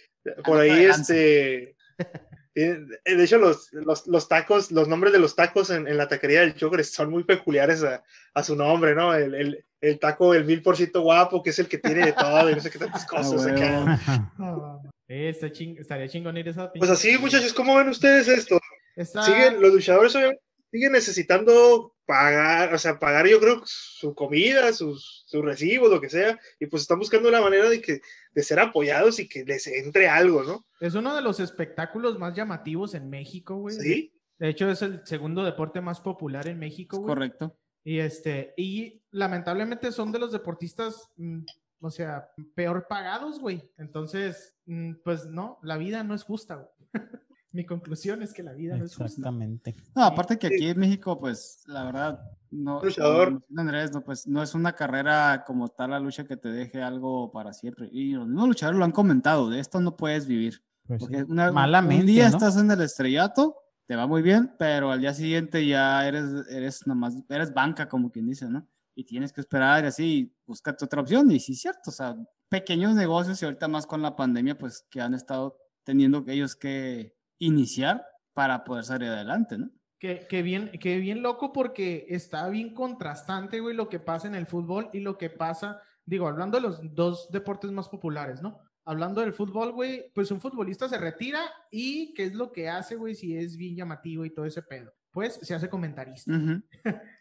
por ahí este... De hecho, los, los, los tacos, los nombres de los tacos en, en la taquería del Choker son muy peculiares a, a su nombre, ¿no? El, el, el taco del mil por ciento guapo, que es el que tiene de todo y no sé qué tantas cosas. huevo. acá. Eh, está ching- estaría chingón ir esa Pues así, muchachos, ¿cómo ven ustedes esto? Está... siguen, los luchadores siguen necesitando pagar, o sea, pagar yo creo su comida, sus, sus recibos, lo que sea, y pues están buscando la manera de que de ser apoyados y que les entre algo, ¿no? Es uno de los espectáculos más llamativos en México, güey. Sí, De hecho, es el segundo deporte más popular en México, güey. Correcto. Y este, y lamentablemente son de los deportistas, mm, o sea, peor pagados, güey. Entonces, mm, pues no, la vida no es justa, güey. Mi conclusión es que la vida no es justa. Exactamente. No, aparte que aquí en México, pues, la verdad, no. Luchador. Andrés, no, pues, no es una carrera como tal la lucha que te deje algo para siempre. Y los mismos luchadores lo han comentado, de esto no puedes vivir. Pues sí. Porque una- Malamente, un día ¿no? estás en el estrellato, te va muy bien, pero al día siguiente ya eres, eres nomás, eres banca, como quien dice, ¿no? Y tienes que esperar y así, búscate otra opción. Y sí, cierto, o sea, pequeños negocios y ahorita más con la pandemia, pues que han estado teniendo ellos que iniciar para poder salir adelante, ¿no? Que, que bien, que bien loco porque está bien contrastante, güey, lo que pasa en el fútbol y lo que pasa, digo, hablando de los dos deportes más populares, ¿no? Hablando del fútbol, güey, pues un futbolista se retira y ¿qué es lo que hace, güey? Si es bien llamativo y todo ese pedo. Pues se hace comentarista.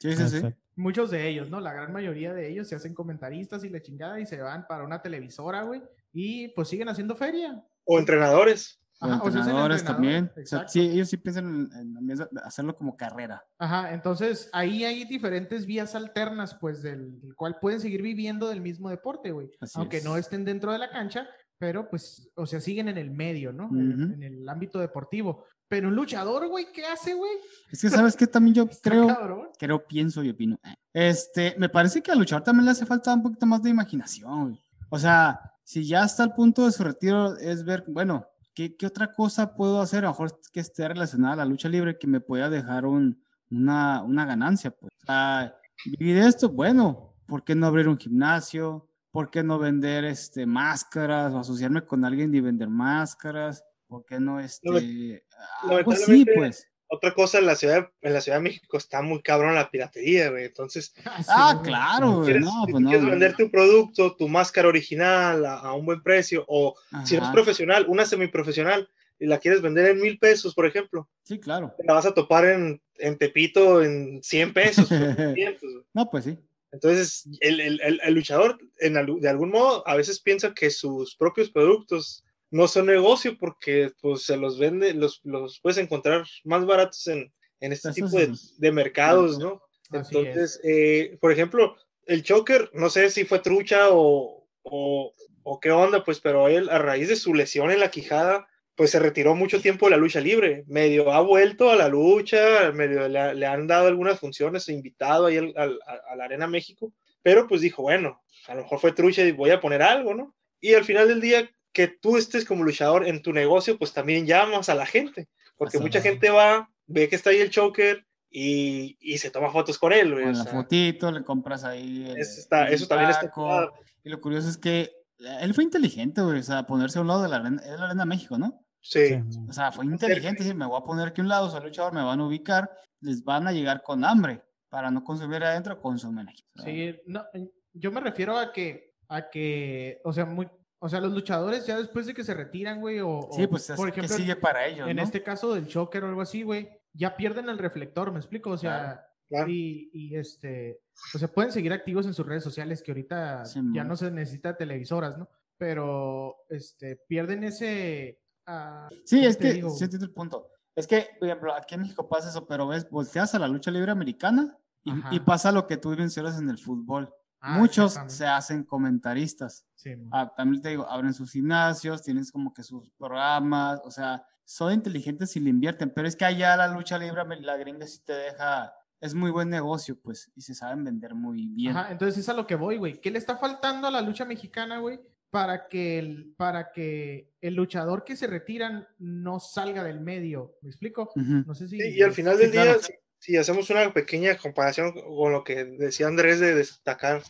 Sí, sí, sí. Muchos de ellos, ¿no? La gran mayoría de ellos se hacen comentaristas y la chingada y se van para una televisora, güey, y pues siguen haciendo feria. O entrenadores. Ajá, o entrenadores también. O sea, exacto. sí, ellos sí piensan en, hacerlo como carrera. Ajá, entonces ahí hay diferentes vías alternas, pues, del, del cual pueden seguir viviendo del mismo deporte, güey. Así Aunque es. no estén dentro de la cancha, pero pues, o sea, siguen en el medio, ¿no? En- Ujú. en, el ámbito deportivo. Pero un luchador, güey, ¿qué hace, güey? Es que, ¿sabes qué? También yo creo, cabrón. creo, pienso y opino. Este, me parece que al luchador también le hace falta un poquito más de imaginación, güey. O sea, si ya está al punto de su retiro, es ver, bueno, ¿qué, qué otra cosa puedo hacer? A lo mejor que esté relacionada a la lucha libre que me pueda dejar un, una, una ganancia, pues. O sea, vivir esto, bueno, ¿por qué no abrir un gimnasio? ¿Por qué no vender este, máscaras o asociarme con alguien y vender máscaras? ¿Por qué no este, algo así, pues? Otra cosa, en la ciudad, en la Ciudad de México está muy cabrón la piratería, güey. Entonces, Ah, claro, güey. No, si pues no. quieres vender tu producto, tu máscara original a, a un buen precio, o si no es Ajá. profesional, una semiprofesional, y la quieres vender en mil pesos, por ejemplo, Sí, claro. te la vas a topar en, en Tepito en 100 pesos. por 500, güey. No, pues sí. Entonces, el, el- el- luchador, en de algún modo, a veces piensa que sus propios productos no son negocio porque pues, se los vende, los, los puedes encontrar más baratos en, en este Eso tipo de, mercados, ¿no? Así Entonces, eh, por ejemplo, el Choker, no sé si fue trucha o, o, o qué onda, pues, pero él a raíz de su lesión en la quijada, pues se retiró mucho tiempo de la lucha libre, medio ha vuelto a la lucha, medio le, le han dado algunas funciones, invitado ahí al- al- a, la Arena México, pero pues dijo, bueno, a lo mejor fue trucha y voy a poner algo, ¿no? Y al final del día, que tú estés como luchador en tu negocio, pues también llamas a la gente, porque Así mucha es. gente va, ve que está ahí el Choker y, y se toma fotos con él, Con o la sea, fotito, le compras ahí. el- eso, está- el eso también está claro. Y lo curioso es que él fue inteligente, güey. O sea, ponerse a un lado de la arena, es la arena México, ¿no? Sí. O sea, fue inteligente. Decir, me voy a poner aquí a un lado, soy luchador, me van a ubicar, les van a llegar con hambre. Para no consumir adentro, consumen aquí. O sea, Sí, no, yo me refiero a que, a que, o sea, muy, o sea, los luchadores ya después de que se retiran, güey, o, o, Sí, pues es por que ejemplo, sigue para ellos, en ¿no? este caso del Joker o algo así, güey, ya pierden el reflector, ¿me explico? O sea, Claro. Claro. y, y este, o sea, pueden seguir activos en sus redes sociales que ahorita Sí, ya no se necesita televisoras, ¿no? Pero, este, pierden ese... ah, Sí, ¿cómo es que, sí entiendo el punto. Es que, por ejemplo, aquí en México pasa eso, pero ves, volteas a la lucha libre americana y, y pasa lo que tú mencionas en el fútbol. Ah, Muchos se hacen comentaristas. Sí. Ah, también te digo, abren sus gimnasios, tienes como que sus programas, o sea, son inteligentes y le invierten, pero es que allá la lucha libre, la gringa sí te deja, es muy buen negocio, pues, y se saben vender muy bien. Ajá, entonces es a lo que voy, güey. ¿Qué le está faltando a la lucha mexicana, güey? Para que, el, para que el luchador que se retiran no salga del medio. ¿Me explico? No sé si... Sí, y al final Sí, del día, claro. si, si hacemos una pequeña comparación con lo que decía Andrés de destacar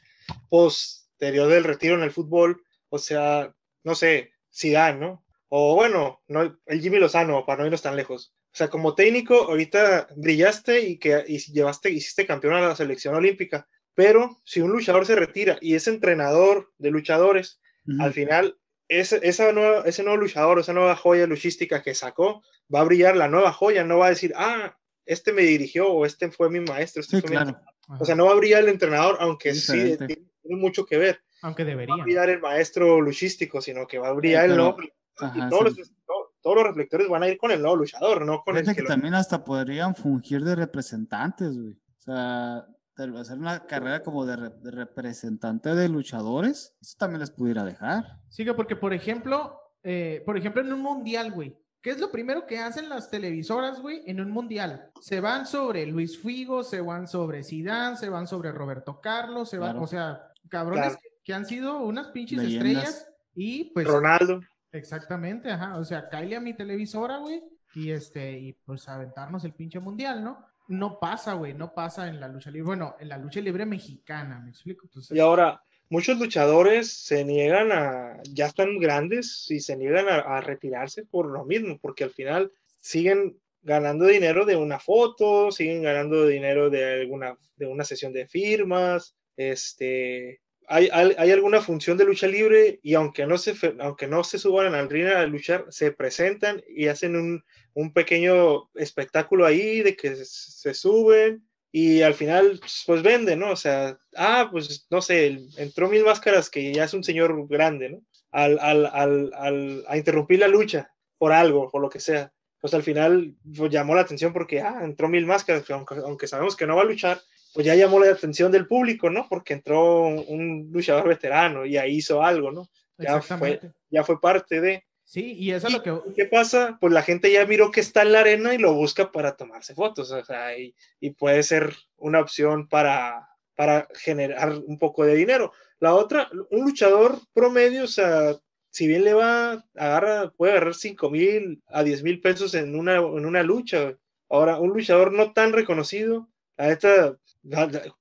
posterior del retiro en el fútbol, o sea, no sé, Zidane, ¿no? O bueno, no, el Jimmy Lozano, para no irnos tan lejos. O sea, como técnico, ahorita brillaste y que y llevaste, hiciste campeón a la selección olímpica, pero si un luchador se retira y es entrenador de luchadores, Ujú. al final ese, esa nueva, ese nuevo luchador, esa nueva joya luchística que sacó, va a brillar la nueva joya, no va a decir, ah, este me dirigió o este fue mi maestro. Este Sí, fue mi-". claro. Ajá. O sea, no va a brillar el entrenador, aunque sí tiene, tiene mucho que ver. Aunque No va debería. a brillar el maestro luchístico, sino que va a brillar el pero- nuevo. Ajá, y todos, sí. los, to- todos los reflectores van a ir con el nuevo luchador, no con el Fíjate que que lo- también hasta podrían fungir de representantes, güey. O sea, de- hacer una carrera como de, re- de representante de luchadores, eso también les pudiera dejar. Sí, que porque, por ejemplo, eh, por ejemplo, en un mundial, güey. ¿Qué es lo primero que hacen las televisoras, güey, en un mundial? Se van sobre Luis Figo, se van sobre Zidane, se van sobre Roberto Carlos, se van, Claro. o sea, cabrones Claro. que, que han sido unas pinches Leyendas. estrellas y pues Ronaldo. Exactamente, ajá. O sea, caile a mi televisora, güey, y este, y pues aventarnos el pinche mundial, ¿no? No pasa, güey, no pasa en la lucha libre. Bueno, en la lucha libre mexicana, me explico. Y ahora, muchos luchadores se niegan a, ya están grandes y se niegan a, a retirarse por lo mismo, porque al final siguen ganando dinero de una foto, siguen ganando dinero de alguna de una sesión de firmas, este, hay, alguna función de lucha libre y aunque no se, aunque no se suban al ring a luchar, se presentan y hacen un, un pequeño espectáculo ahí de que se suben y al final pues venden, ¿no? O sea, ah, pues no sé, entró mil máscaras que ya es un señor grande, ¿no? Al, al, al, al a interrumpir la lucha por algo, por lo que sea. Pues al final pues, llamó la atención porque, ah, entró mil máscaras, aunque sabemos que no va a luchar, pues ya llamó la atención del público, ¿no? Porque entró un luchador veterano y ahí hizo algo, ¿no? Ya fue, ya fue parte de... Sí, y eso es lo que... ¿Qué pasa? Pues la gente ya miró que está en la arena y lo busca para tomarse fotos, o sea, y, y puede ser una opción para, para generar un poco de dinero. La otra, un luchador promedio, o sea, si bien le va, agarra, puede agarrar 5 mil a 10 mil pesos en una, en una lucha. Ahora, un luchador no tan reconocido, a esta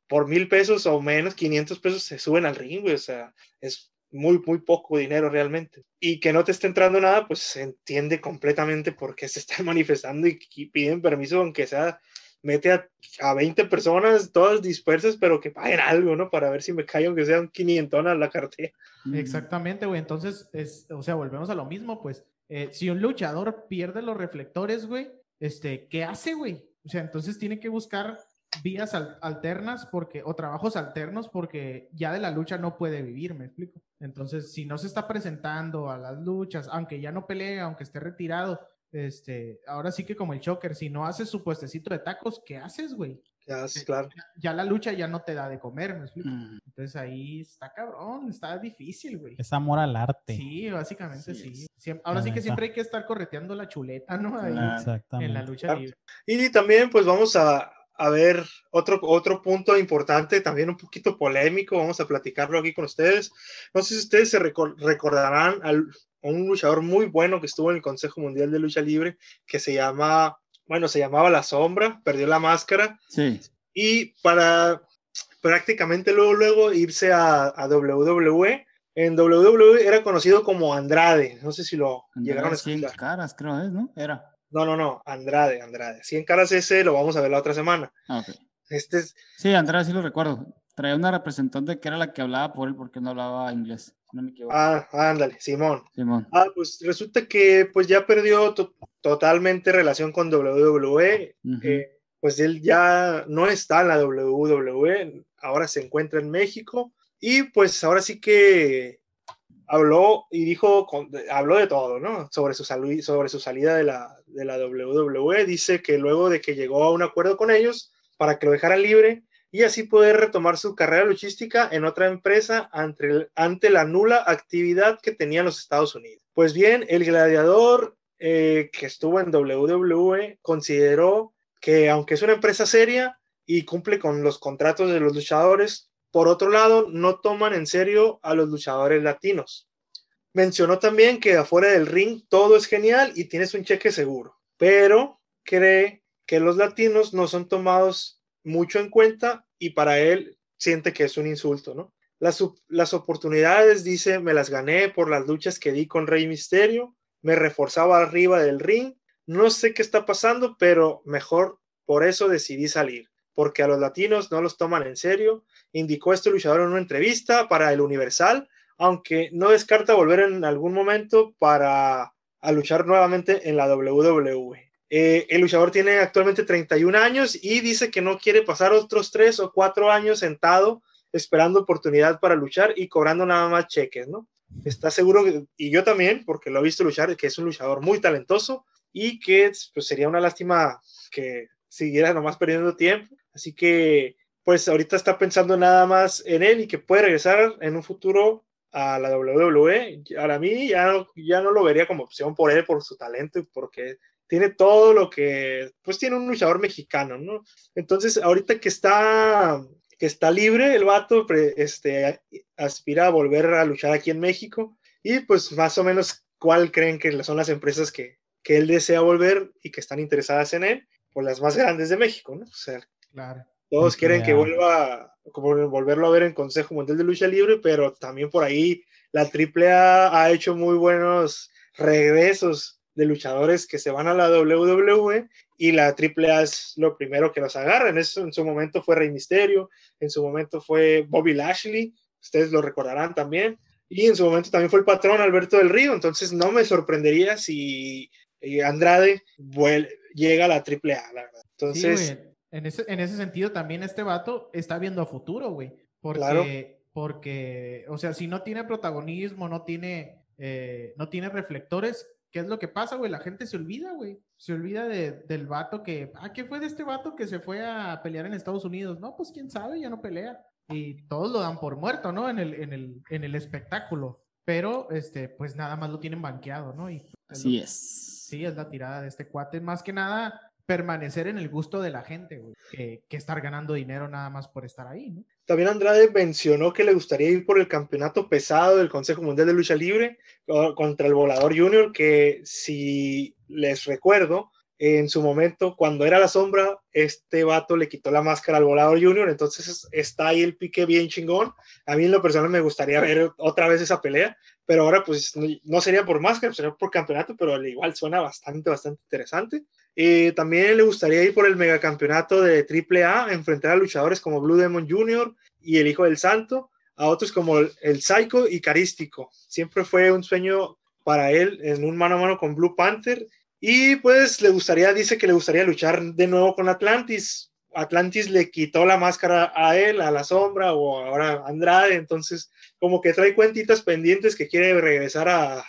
por mil pesos o menos, 500 pesos se suben al ring, güey, o sea, es muy, muy poco dinero realmente. Y que no te esté entrando nada, pues se entiende completamente por qué se están manifestando y, y piden permiso, aunque sea, mete a, a, 20 personas, todas dispersas, pero que paguen algo, ¿no? Para ver si me cae, aunque sean 500 a la cartera. Exactamente, güey. Entonces, es, o sea, volvemos a lo mismo, pues. Eh, si un luchador pierde los reflectores, güey, este, ¿qué hace, güey? O sea, entonces tiene que buscar vías alternas porque o trabajos alternos porque ya de la lucha no puede vivir, me explico. Entonces, si no se está presentando a las luchas, aunque ya no pelee, aunque esté retirado, este, ahora sí que como el choker, si no haces su puestecito de tacos, ¿qué haces, güey? ¿Qué haces, claro. Ya, ya, la lucha ya no te da de comer, ¿me explico? Mm. Entonces ahí está cabrón, está difícil, güey. Es amor al arte. Sí, básicamente sí. sí. Siempre, ahora la sí que siempre hay que estar correteando la chuleta, ¿no? Ahí, Exactamente. en la lucha Claro. libre. Y también, pues vamos a, a ver otro, otro punto importante, también un poquito polémico, vamos a platicarlo aquí con ustedes. No sé si ustedes se recor recordarán al, a un luchador muy bueno que estuvo en el Consejo Mundial de Lucha Libre, que se llama, bueno, se llamaba La Sombra, perdió la máscara, Sí. y para prácticamente luego, luego irse a, a WWE. En WWE era conocido como Andrade, no sé si lo llegaron a Andrade 100 escuchar. caras, creo es, ¿no? Era. No, no, no, Andrade, Andrade. 100 caras ese lo vamos a ver la otra semana. Ah, ok. Este es, Sí, Andrade sí lo recuerdo. Traía una representante que era la que hablaba por él porque no hablaba inglés. No me equivoco. ah, ándale, Simón. Simón. Ah, pues resulta que pues ya perdió to- totalmente relación con WWE. Eh, pues él ya no está en la WWE, ahora se encuentra en México y pues ahora sí que habló y dijo, habló de todo, ¿no? Sobre su, salud, sobre su salida de la, de la WWE. Dice que luego de que llegó a un acuerdo con ellos para que lo dejaran libre y así poder retomar su carrera luchística en otra empresa ante, el- ante la nula actividad que tenía en los Estados Unidos. Pues bien, el gladiador eh, que estuvo en WWE consideró que aunque es una empresa seria y cumple con los contratos de los luchadores, por otro lado, no toman en serio a los luchadores latinos. Mencionó también que afuera del ring todo es genial y tienes un cheque seguro, pero cree que los latinos no son tomados mucho en cuenta y para él siente que es un insulto, ¿no? Las, las oportunidades, dice, me las gané por las luchas que di con Rey Misterio, me reforzaba arriba del ring, no sé qué está pasando, pero mejor por eso decidí salir, porque a los latinos no los toman en serio, indicó este luchador en una entrevista para el Universal, aunque no descarta volver en algún momento para a luchar nuevamente en la WWE. Eh, el luchador tiene actualmente 31 años y dice que no quiere pasar otros 3 o 4 años sentado esperando oportunidad para luchar y cobrando nada más cheques, ¿no? Está seguro, que- y yo también, porque lo he visto luchar, que es un luchador muy talentoso y que pues, sería una lástima que siguiera nomás perdiendo tiempo. Así que, pues ahorita está pensando nada más en él y que puede regresar en un futuro a la WWE. Para mí ya no, ya no lo vería como opción por él, por su talento y porque tiene todo lo que, pues tiene un luchador mexicano, ¿no? Entonces, ahorita que está, que está libre, el vato este, aspira a volver a luchar aquí en México y pues más o menos cuál creen que son las empresas que, que él desea volver y que están interesadas en él, pues las más grandes de México, ¿no? O sea, Claro. todos quieren que vuelva, como volverlo a ver en Consejo Mundial de Lucha Libre, pero también por ahí la AAA ha hecho muy buenos regresos de luchadores que se van a la WWE y la AAA es lo primero que los agarran. Eso en su momento fue Rey Misterio, en su momento fue Bobby Lashley, ustedes lo recordarán también, y en su momento también fue el patrón Alberto del Río, entonces no me sorprendería si eh, Andrade llega a la AAA, la verdad. Entonces. En ese, en ese sentido, también este vato está viendo a futuro, güey. Porque, Claro. porque, o sea, si no tiene protagonismo, no tiene, eh, no tiene reflectores, ¿qué es lo que pasa, güey? La gente se olvida, güey. Se olvida de- del vato que, ah, ¿qué fue de este vato que se fue a pelear en Estados Unidos? No, pues quién sabe, ya no pelea. Y todos lo dan por muerto, ¿no? En el, en el, en el espectáculo. Pero, este, pues nada más lo tienen banqueado, ¿no? Y Así es. Sí, es la tirada de este cuate. Más que nada, permanecer en el gusto de la gente, güey. Que, que estar ganando dinero nada más por estar ahí, ¿no? también Andrade mencionó que le gustaría ir por el campeonato pesado del Consejo Mundial de Lucha Libre o- contra el Volador Junior, que si les recuerdo, en su momento, cuando era la sombra, este vato le quitó la máscara al Volador Junior, entonces es- está ahí el pique bien chingón. A mí en lo personal me gustaría ver otra vez esa pelea, pero ahora pues no, sería por máscara, sería por campeonato, pero al igual suena bastante, bastante interesante. Eh, también le gustaría ir por el megacampeonato de AAA, enfrentar a luchadores como Blue Demon Jr. y el Hijo del Santo, a otros como el, el Psycho y Carístico. Siempre fue un sueño para él en un mano a mano con Blue Panther. Y pues le gustaría, dice que le gustaría luchar de nuevo con Atlantis. Atlantis le quitó la máscara a él, a la sombra o ahora a Andrade, entonces como que trae cuentitas pendientes que quiere regresar a,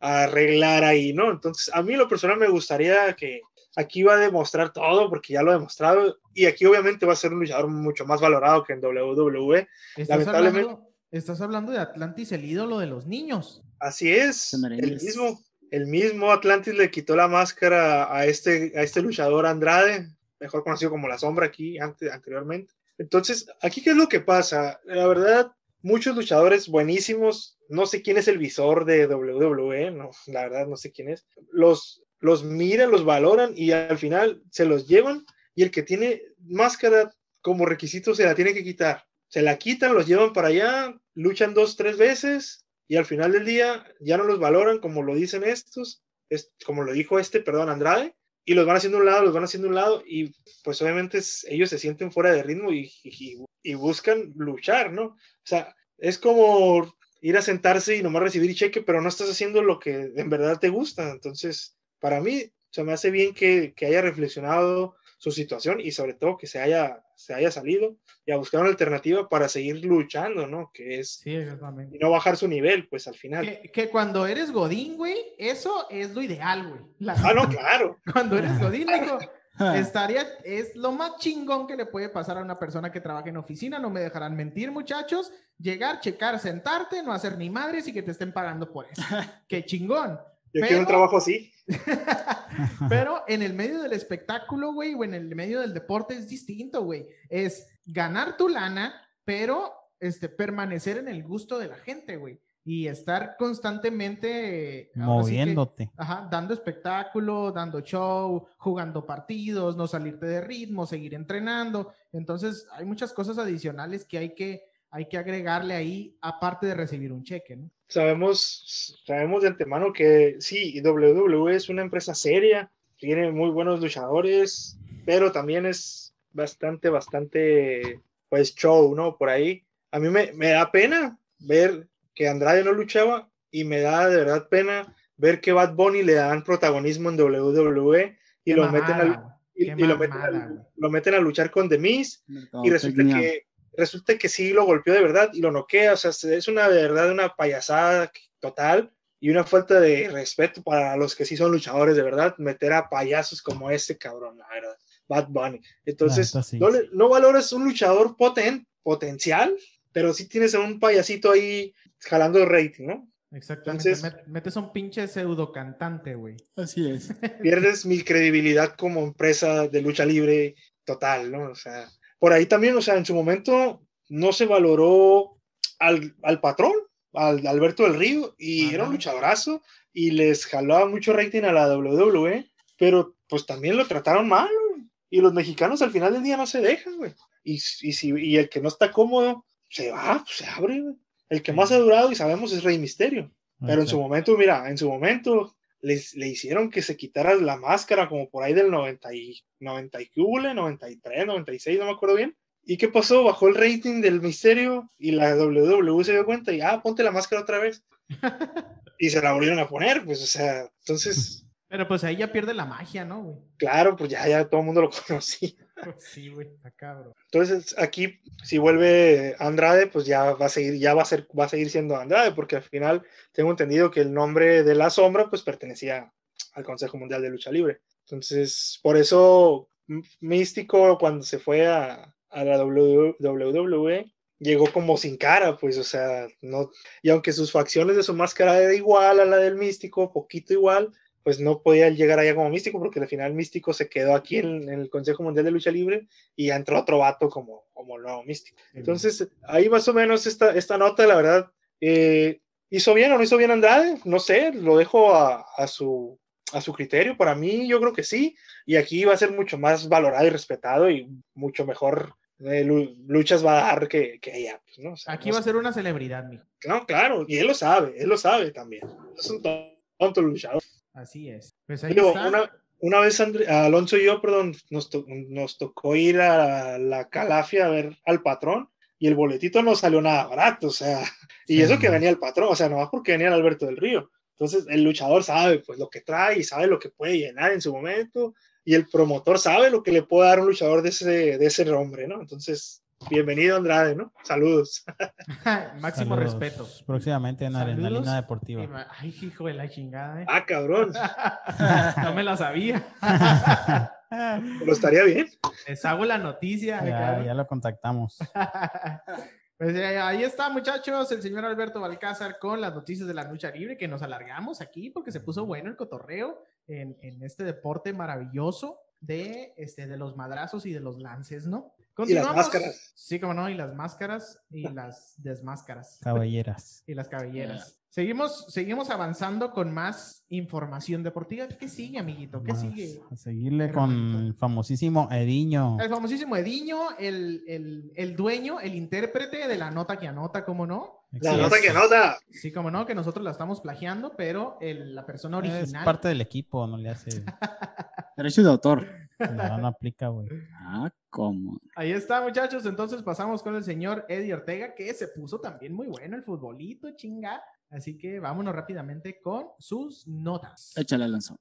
a arreglar ahí, ¿no? Entonces a mí lo personal me gustaría que aquí va a demostrar todo porque ya lo ha demostrado y aquí obviamente va a ser un luchador mucho más valorado que en WWE. Estás Lamentablemente- hablando, estás hablando de Atlantis, el ídolo de los niños. Así es, el mismo, el mismo Atlantis le quitó la máscara a este, a este luchador Andrade, mejor conocido como La Sombra aquí anteriormente. Entonces, aquí qué es lo que pasa? La verdad, muchos luchadores buenísimos, no sé quién es el visor de WWE, no, la verdad no sé quién es, los, los miran, los valoran y al final se los llevan y el que tiene máscara como requisito se la tiene que quitar. Se la quitan, los llevan para allá, luchan dos, tres veces y al final del día ya no los valoran como lo dicen estos, es, como lo dijo este, perdón, Andrade, y los van haciendo un lado, los van haciendo un lado y pues obviamente es- ellos se sienten fuera de ritmo y, y- y buscan luchar, ¿no? O sea, es como ir a sentarse y nomás recibir cheque, pero no estás haciendo lo que en verdad te gusta. Entonces, para mí, se me hace bien que, que haya reflexionado su situación y sobre todo que se haya, se haya salido y a buscar una alternativa para seguir luchando, ¿no? Que es Sí, exactamente. y no bajar su nivel, pues al final. Que, que cuando eres Godín, güey, eso es lo ideal, güey. La- Ah, no, claro. Cuando eres Godín, digo, Ah, estaría, es lo más chingón que le puede pasar a una persona que trabaja en oficina, no me dejarán mentir, muchachos. Llegar, checar, sentarte, no hacer ni madres y que te estén pagando por eso. Qué chingón. Yo Pero- quiero un trabajo así. Pero en el medio del espectáculo, güey, o en el medio del deporte es distinto, güey. Es ganar tu lana, pero este, permanecer en el gusto de la gente, güey. Y estar constantemente que- Moviéndote. Ajá, dando espectáculo, dando show, jugando partidos, no salirte de ritmo, seguir entrenando. Entonces, hay muchas cosas adicionales que hay que, hay que agregarle ahí, aparte de recibir un cheque, ¿no? Sabemos, sabemos de antemano que sí, WWE es una empresa seria, tiene muy buenos luchadores, pero también es bastante, bastante, pues, show, ¿no? Por ahí. A mí me, me da pena ver que Andrade no luchaba y me da de verdad pena ver que Bad Bunny le dan protagonismo en WWE y lo meten, mamada, a, güey. y, y lo, meten a, lo meten a luchar con The Miz y resulta que, resulta que sí lo golpeó de verdad y lo noquea. O sea, es una de verdad una payasada total y una falta de respeto para los que sí son luchadores de verdad, meter a payasos como este cabrón, la verdad. Bad Bunny. Entonces, no, le- no valoras un luchador poten, potencial, pero sí tienes a un payasito ahí jalando rating, ¿no? Exactamente. Entonces- Met- metes a un pinche pseudo cantante, güey. Así es. pierdes mi credibilidad como empresa de lucha libre total, ¿no? O sea, por ahí también, o sea, en su momento no se valoró al, al patrón, al Alberto del Río, y Ajá. era un luchadorazo y les jalaba mucho rating a la WWE, pero pues también lo trataron mal. Y los mexicanos al final del día no se dejan, güey. Y, y, si, y el que no está cómodo, se va, pues se abre, güey. El que más ha durado y sabemos es Rey Misterio. Pero en su momento, mira, en su momento les, le hicieron que se quitara la máscara como por ahí del 90 y 90 y que hubo, 93, 96, no me acuerdo bien. ¿Y qué pasó? Bajó el rating del misterio y la WWE se dio cuenta y, ah, ponte la máscara otra vez. y se la volvieron a poner, pues, o sea, entonces, Pero pues ahí ya pierde la magia, ¿no, güey? claro, pues ya, ya todo el mundo lo conocía. Sí, güey, está cabrón. Entonces, aquí, si vuelve Andrade, pues ya va a seguir, ya va a ser, va a seguir siendo Andrade, porque al final tengo entendido que el nombre de la sombra, pues pertenecía al Consejo Mundial de Lucha Libre. Entonces, por eso Místico, cuando se fue a, a la WWE, llegó como sin cara, pues, o sea, no, y aunque sus facciones de su máscara era igual a la del Místico, poquito igual, pues no podía llegar allá como Místico, porque al final Místico se quedó aquí en, en el Consejo Mundial de Lucha Libre y entró otro vato como, como nuevo Místico. Entonces, ahí más o menos esta, esta nota, la verdad, eh, ¿hizo bien o no hizo bien Andrade? No sé, lo dejo a, a su, a su criterio. Para mí, yo creo que sí. Y aquí va a ser mucho más valorado y respetado y mucho mejor eh, lu- luchas va a dar que, que allá. pues, ¿no? O sea, Aquí no va a ser una celebridad, mijo. No, claro, y él lo sabe, él lo sabe también. Es un ton- tonto luchador. Así es. Pues ahí Digo, está. una, una vez Andre- Alonso y yo, perdón, nos, to- nos tocó ir a la Calafia a ver al patrón y el boletito no salió nada barato, o sea, y Sí. eso que venía el patrón, o sea, no más porque venía el Alberto del Río. Entonces, el luchador sabe pues lo que trae y sabe lo que puede llenar en su momento y el promotor sabe lo que le puede dar un luchador de ese, de ese nombre, ¿no? Entonces, bienvenido Andrade, ¿no? Saludos. Máximo Saludos. respeto. Próximamente en Saludos. Adrenalina Deportiva. Ay, hijo de la chingada, eh. Ah, cabrón, no me la sabía. pero estaría bien. Les hago la noticia. ya lo contactamos. Pues eh, ahí está, muchachos, el señor Alberto Balcázar con las noticias de la lucha libre que nos alargamos aquí porque se puso bueno el cotorreo en, en este deporte maravilloso de, este, de los madrazos y de los lances, ¿no? Y las máscaras. Sí, como no, y las máscaras y las desmáscaras Caballeras. y las cabelleras. Seguimos, seguimos avanzando con más información deportiva. ¿Qué sigue, amiguito? ¿Qué Más, sigue? A seguirle con el famosísimo Ediño. El famosísimo Ediño, el, el, el dueño, el intérprete de la nota que anota, ¿cómo no? La nota es- que nota. Sí, como no, que nosotros la estamos plagiando, pero el- la persona Es original. parte del equipo, no le hace. Derechos de autor. No, no aplica, güey. Ah, ¿cómo? Ahí está, muchachos. Entonces pasamos con el señor Eddie Ortega, que se puso también muy bueno el futbolito, chinga. Así que vámonos rápidamente con sus notas. Échale, Alonso.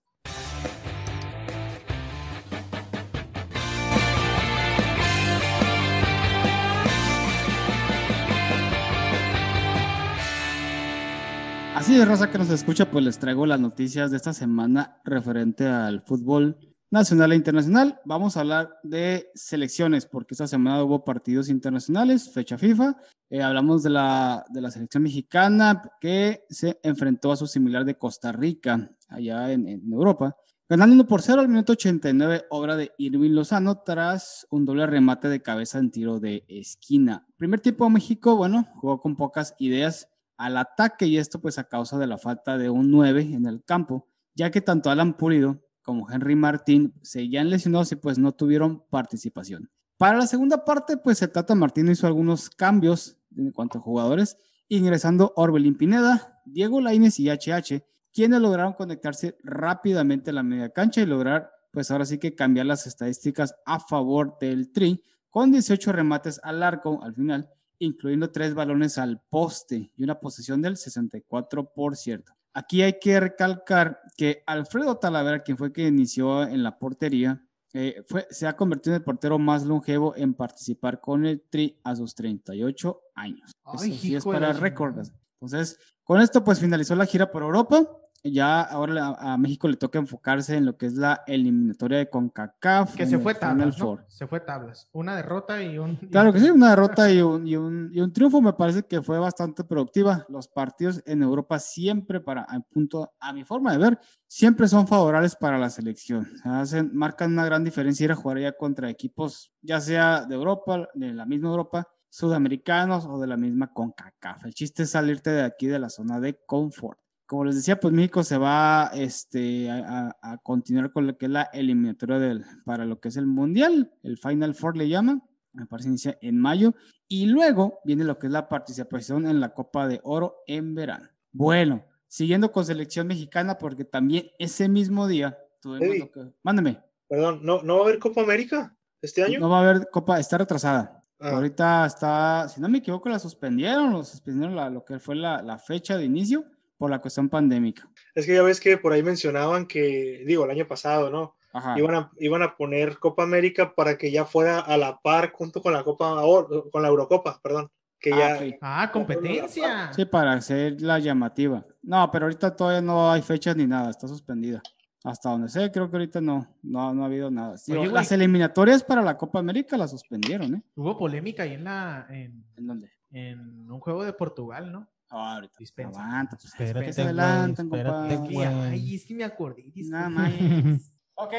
Así de raza que nos escucha, pues les traigo las noticias de esta semana referente al fútbol nacional e internacional. Vamos a hablar de selecciones, porque esta semana hubo partidos internacionales, fecha FIFA. Eh, hablamos de la, de la selección mexicana que se enfrentó a su similar de Costa Rica, allá en, en Europa. Ganando 1 por 0 al minuto 89, obra de Irving Lozano, tras un doble remate de cabeza en tiro de esquina. Primer tiempo México, bueno, jugó con pocas ideas al ataque y esto pues a causa de la falta de un 9 en el campo, ya que tanto Alan Pulido como Henry Martín seguían lesionados y pues no tuvieron participación. Para la segunda parte, pues el Tata Martino hizo algunos cambios en cuanto a jugadores, ingresando Orbelín Pineda, Diego Lainez y HH, quienes lograron conectarse rápidamente a la media cancha y lograr, pues ahora sí que cambiar las estadísticas a favor del Tri, con 18 remates al arco al final, incluyendo tres balones al poste y una posesión del 64%. Aquí hay que recalcar que Alfredo Talavera, quien fue que inició en la portería, eh, fue, se ha convertido en el portero más longevo en participar con el Tri a sus 38 años. Ay, Eso sí es para chingada. Entonces, con esto pues finalizó la gira por Europa. Ya ahora a México le toca enfocarse en lo que es la eliminatoria de CONCACAF. Que en se fue tablas. Se fue tablas. Una derrota y un... Claro que sí, una derrota y un, y, un, y un triunfo me parece que fue bastante productiva. Los partidos en Europa siempre, para a punto, a mi forma de ver, siempre son favorables para la selección. Hacen, marcan una gran diferencia ir a jugar ya contra equipos, ya sea de Europa, de la misma Europa, sudamericanos o de la misma CONCACAF. El chiste es salirte de aquí de la zona de confort. Como les decía, pues México se va este, a, a- continuar con lo que es la eliminatoria del, para lo que es el Mundial, el Final Four le llaman, me parece inicia en mayo, y luego viene lo que es la participación en la Copa de Oro en verano. Bueno, siguiendo con selección mexicana, porque también ese mismo día tuvimos lo que... Mándeme. Perdón, ¿no, ¿no va a haber Copa América este año? No va a haber Copa, está retrasada. Ah, Ahorita está, si no me equivoco, la suspendieron, o suspendieron la- lo que fue la, la fecha de inicio por la cuestión pandémica. Es que ya ves que por ahí mencionaban que, digo, el año pasado, ¿no? Ajá. Iban a, iban a poner Copa América para que ya fuera a la par junto con la Copa, con la Eurocopa, perdón. Que Ah, ya. Ah, competencia. Sí, para hacer la llamativa. No, pero ahorita todavía no hay fechas ni nada, está suspendida. Hasta donde sé, creo que ahorita no, no, no ha habido nada. Sí, Oye, las eliminatorias para la Copa América las suspendieron, ¿eh? Hubo polémica ahí en la en, ¿En dónde? en un juego de Portugal, ¿no? Ah, ahorita. Dispensa. Aguanta, pues, Espérate, adelantan, espérate, compa. güey. Ay, es que me acordé. Nada más. ok.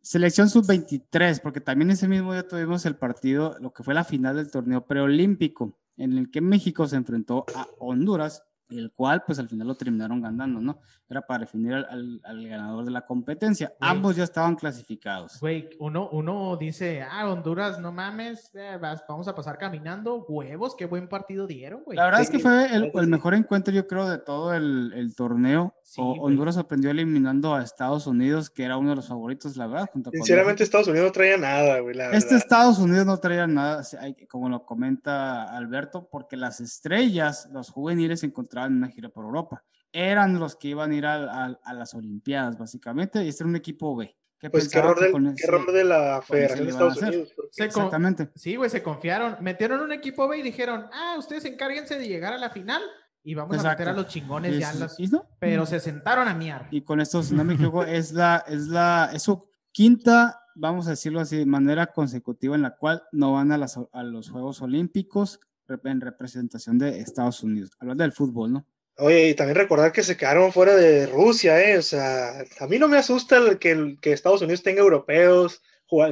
Selección sub-23, porque también ese mismo día tuvimos el partido, lo que fue la final del torneo preolímpico, en el que México se enfrentó a Honduras, el cual pues al final lo terminaron ganando, ¿no? Era para definir al, al- al ganador de la competencia. Ambos ya estaban clasificados. Güey, uno, uno dice, ah, Honduras, no mames, eh, vas- vamos a pasar caminando. Huevos, qué buen partido dieron, güey. La verdad es que fue el, mejor encuentro, yo creo, de todo el, el torneo. Sí, O- güey. Honduras sorprendió eliminando a Estados Unidos, que era uno de los favoritos, la verdad. Junto con sinceramente. Estados Unidos no traía nada, güey, Este verdad. Estados Unidos no traía nada, como lo comenta Alberto, porque las estrellas, los juveniles, se encontraban en una gira por Europa. Eran los que iban a ir a, las Olimpiadas, básicamente, y este era un equipo B. Pues qué pensaba error, que del- con qué ese- error de la Federación de Estados. Unidos. Se Exactamente. Sí, güey, se confiaron. Metieron un equipo B y dijeron, ah, ustedes encárguense de llegar a la final y vamos a meter a los chingones ya. en las- no, Pero se sentaron a miar. y con esto, si no me equivoco, es la, es la, es su quinta, vamos a decirlo así, manera consecutiva en la cual no van a, las, a los Juegos Olímpicos en representación de Estados Unidos. Hablando del fútbol, ¿no? Oye, y también recordar que se quedaron fuera de Rusia, ¿eh? O sea, a mí no me asusta el que, el- que Estados Unidos tenga europeos,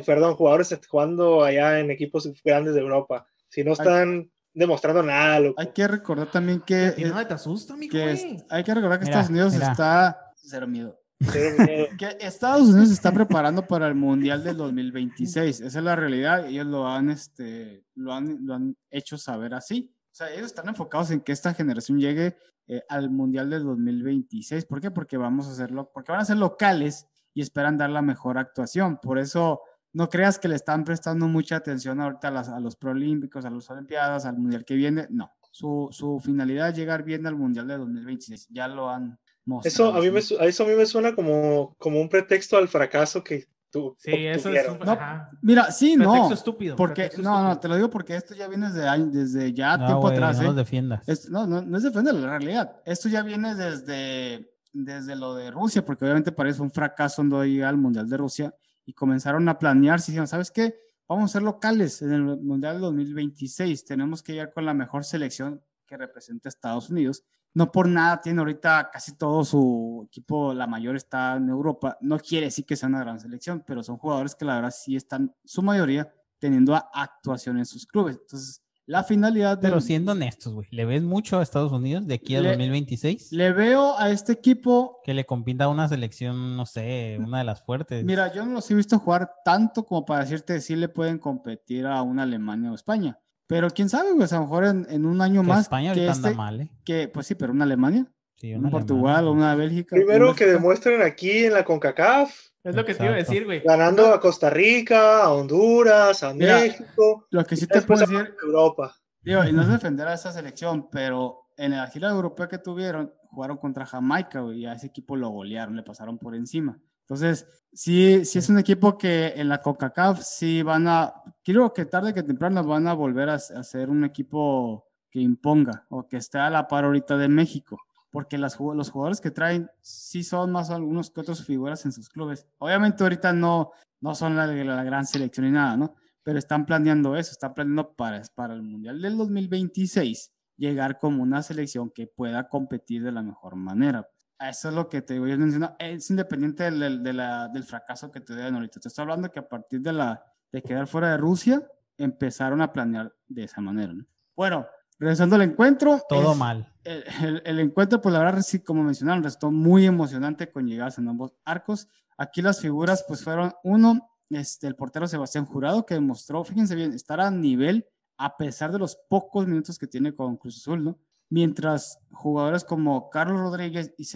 perdón, jugadores jugando allá en equipos grandes de Europa. Si no están demostrando nada, loco. Hay que recordar también que, Y nada te asusta, mi que es- hay que recordar que Mira, Estados Unidos mira. está cero miedo. Que Estados Unidos está preparando para el Mundial del 2026. Esa es la realidad. Ellos lo han, este, lo han, lo han hecho saber así. O sea, ellos están enfocados en que esta generación llegue eh, al Mundial del 2026. ¿Por qué? Porque vamos a hacerlo, porque van a ser locales y esperan dar la mejor actuación. Por eso no creas que le están prestando mucha atención ahorita a, los Proolímpicos, a las Olimpiadas, al Mundial que viene. No. Su, su finalidad es llegar bien al Mundial del 2026. Ya lo han. Eso a mí me, eso a mí me suena como, como un pretexto al fracaso que tu, Sí, eso es un No. Mira, sí, pretexto no. estúpido. Porque, pretexto no, no, estúpido. te lo digo porque esto ya viene desde, desde ya No, tiempo güey, atrás. no ¿eh? defiendas. Es- no, no, no es defender la realidad. Esto ya viene desde, desde lo de Rusia, porque obviamente parece un fracaso cuando llega al Mundial de Rusia y comenzaron a planear, si dijeron, ¿sabes qué? Vamos a ser locales en el Mundial del 2026. Tenemos que llegar con la mejor selección que represente a Estados Unidos. No por nada tiene ahorita casi todo su equipo, la mayor está en Europa. No quiere decir que sea una gran selección, pero son jugadores que la verdad sí están, su mayoría, teniendo actuación en sus clubes. Entonces, la finalidad Pero del- siendo honestos, güey, ¿le ves mucho a Estados Unidos de aquí a Le- 2026? le veo a este equipo Que le compita a una selección, no sé, una de las fuertes. Mira, yo no los he visto jugar tanto como para decirte si le pueden competir a una Alemania o España. Pero quién sabe, pues a lo mejor en, en un año que más España que este, anda mal, ¿eh? que pues sí, pero una Alemania, Sí, una una Portugal o Alemania. una Bélgica. Primero una que Bélgica. demuestren aquí en la CONCACAF, Es lo que te iba a decir, güey. ganando a Costa Rica, a Honduras, a Mira, México, Lo que sí te puedo decir, Europa. digo, y no es defender a esa selección, pero en la gira europea que tuvieron, jugaron contra Jamaica, güey, y a ese equipo lo golearon, le pasaron por encima. Entonces, sí, sí es un equipo que en la CONCACAF sí van a, creo que tarde que temprano van a volver a, a ser un equipo que imponga o que esté a la par ahorita de México, porque las, los jugadores que traen sí son más algunos que otros figuras en sus clubes. Obviamente ahorita no, no son la, la gran selección ni nada, ¿no? Pero están planeando eso, están planeando para, para el Mundial del 2026 llegar como una selección que pueda competir de la mejor manera. Eso es lo que te voy a mencionar. Es independiente del, del- del fracaso que te den ahorita. Te estoy hablando que a partir de, la, de quedar fuera de Rusia, empezaron a planear de esa manera. ¿no? Bueno, regresando al encuentro. Todo es- mal. el, el- el encuentro, pues la verdad, sí, como mencionaron, resultó muy emocionante con llegadas en ambos arcos. Aquí las figuras, pues fueron uno, este, el portero Sebastián Jurado, que demostró, fíjense bien, estar a nivel a pesar de los pocos minutos que tiene con Cruz Azul, ¿no? Mientras jugadores como Carlos Rodríguez y,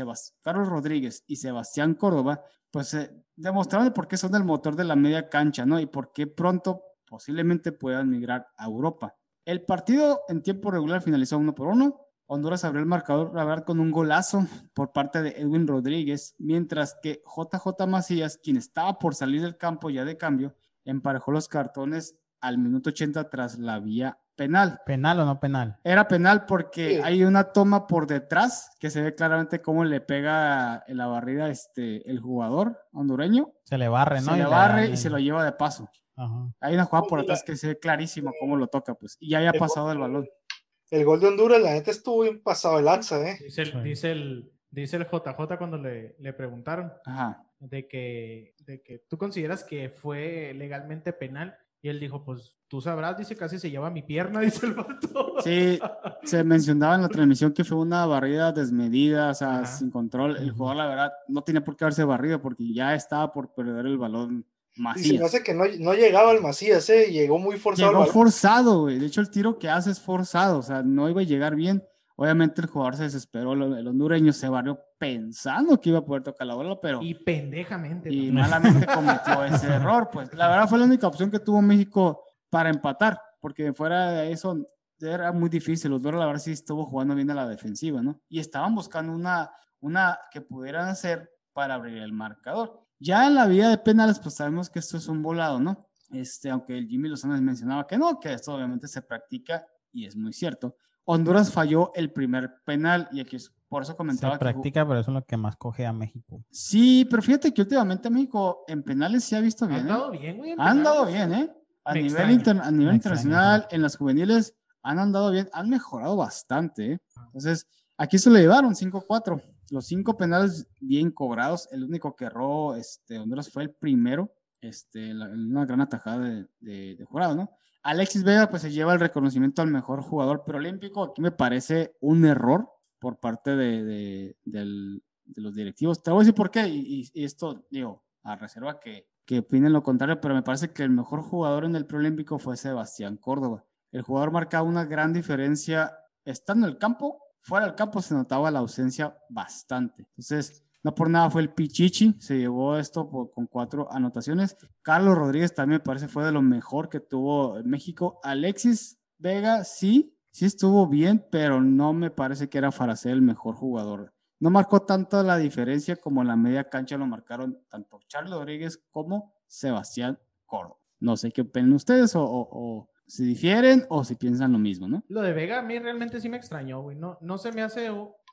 Carlos Rodríguez y Sebastián Córdoba, pues demostraron por qué son el motor de la media cancha, ¿no? Y por qué pronto posiblemente puedan migrar a Europa. El partido en tiempo regular finalizó uno por uno. Honduras abrió el marcador, la verdad, con un golazo por parte de Edwin Rodríguez, mientras que JJ Macías, quien estaba por salir del campo ya de cambio, emparejó los cartones al minuto 80 tras la vía penal. ¿Penal o no penal? Era penal porque Sí. hay una toma por detrás que se ve claramente cómo le pega en la barrida este, el jugador hondureño. Se le barre, ¿no? se le barre y se lo lleva de paso. Ajá. Hay una jugada por atrás que se ve clarísimo cómo lo toca, pues. Y ya había El pasado gol- el balón. El gol de Honduras, la neta estuvo bien pasado de lanza, ¿eh? Dice el, Sí. dice el, dice el JJ cuando le, le preguntaron Ajá. de que, de que tú consideras que fue legalmente penal. Y él dijo, pues tú sabrás, dice, casi se lleva mi pierna, dice el vato. Sí, se mencionaba en la transmisión que fue una barrida desmedida, o sea, Ajá. sin control. El jugador, la verdad, no tenía por qué haberse barrido porque ya estaba por perder el balón Y se me Macías. hace que no, no llegaba al Macías, ¿eh? Llegó muy forzado. Llegó forzado, güey. De hecho, el tiro que hace es forzado, o sea, no iba a llegar bien. Obviamente el jugador se desesperó, el, hondureño se barrió pensando que iba a poder tocar la bola, pero Y pendejamente. y ¿no? malamente cometió ese error. Pues la verdad fue la única opción que tuvo México para empatar, porque fuera de eso era muy difícil. Los dos, la verdad, sí estuvo jugando bien a la defensiva, ¿no? Y estaban buscando una, una que pudieran hacer para abrir el marcador. Ya en la vía de penales, pues sabemos que esto es un volado, ¿no? Este, aunque el Jimmy Lozano mencionaba que no, que esto obviamente se practica y es muy cierto. Honduras falló el primer penal y aquí es- por eso comentaba Se que practica, pero eso es lo que más coge a México. Sí, pero fíjate que últimamente México en penales se ha visto Han bien. ¿eh? andado bien, güey. Han andado bien, ¿eh? A Me nivel, inter- a nivel Me internacional, en las juveniles, han andado bien, han mejorado bastante, ¿eh? Entonces, aquí se lo llevaron 5-4. Los cinco penales bien cobrados. El único que erró este, Honduras fue el primero, este, la- una gran atajada de, de, de jurado, ¿no? Alexis Vega, pues se lleva el reconocimiento al mejor jugador preolímpico. Aquí me parece un error por parte de, de- del- de los directivos. Te voy a decir por qué, y, y- esto, digo, a reserva que, que opinen lo contrario, pero me parece que el mejor jugador en el preolímpico fue Sebastián Córdoba. El jugador marcaba una gran diferencia estando en el campo, fuera del campo se notaba la ausencia bastante. Entonces, no por nada fue el Pichichi, se llevó esto por- con cuatro anotaciones. Carlos Rodríguez también me parece fue de lo mejor que tuvo México. Alexis Vega sí, sí estuvo bien, pero no me parece que era para ser el mejor jugador. No marcó tanto la diferencia como en la media cancha lo marcaron tanto Charles Rodríguez como Sebastián Córdoba. No sé qué opinan ustedes o si difieren o si piensan lo mismo, ¿no? Lo de Vega a mí realmente sí me extrañó, güey. No, no se me hace.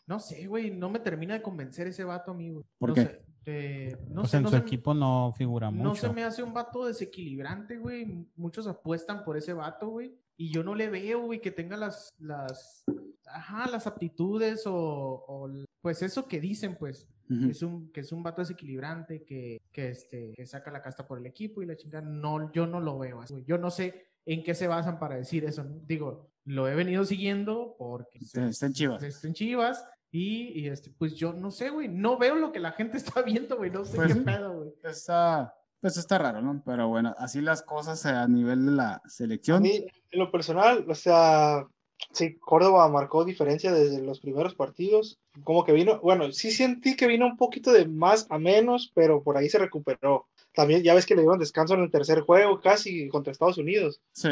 No sé, güey. No me termina de convencer ese vato a mí, güey. ¿Por no qué? sé, eh, no pues sé, en no su se- equipo no figura No mucho. se me hace un vato desequilibrante, güey. Muchos apuestan por ese vato, güey. Y yo no le veo, güey, que tenga las, las, ajá, las aptitudes o, o, pues eso que dicen, pues. Es un, que es un vato desequilibrante, que, que, este, que saca la casta por el equipo y la chingada. No, yo no lo veo así, güey. Yo no sé en qué se basan para decir eso. ¿no? Digo, lo he venido siguiendo porque Está- está en Chivas. Está en Chivas. Y, y, este, pues yo no sé, güey. No veo lo que la gente está viendo, güey. No sé Pues qué pedo, güey. Está, pues está raro, ¿no? Pero bueno, así las cosas a nivel de la A selección. mí, en lo personal, o sea, sí, Córdoba marcó diferencia desde los primeros partidos. Como que vino, bueno, sí sentí que vino un poquito de más a menos, pero por ahí se recuperó. También ya ves que le dieron descanso en el tercer juego casi contra Estados Unidos. Sí,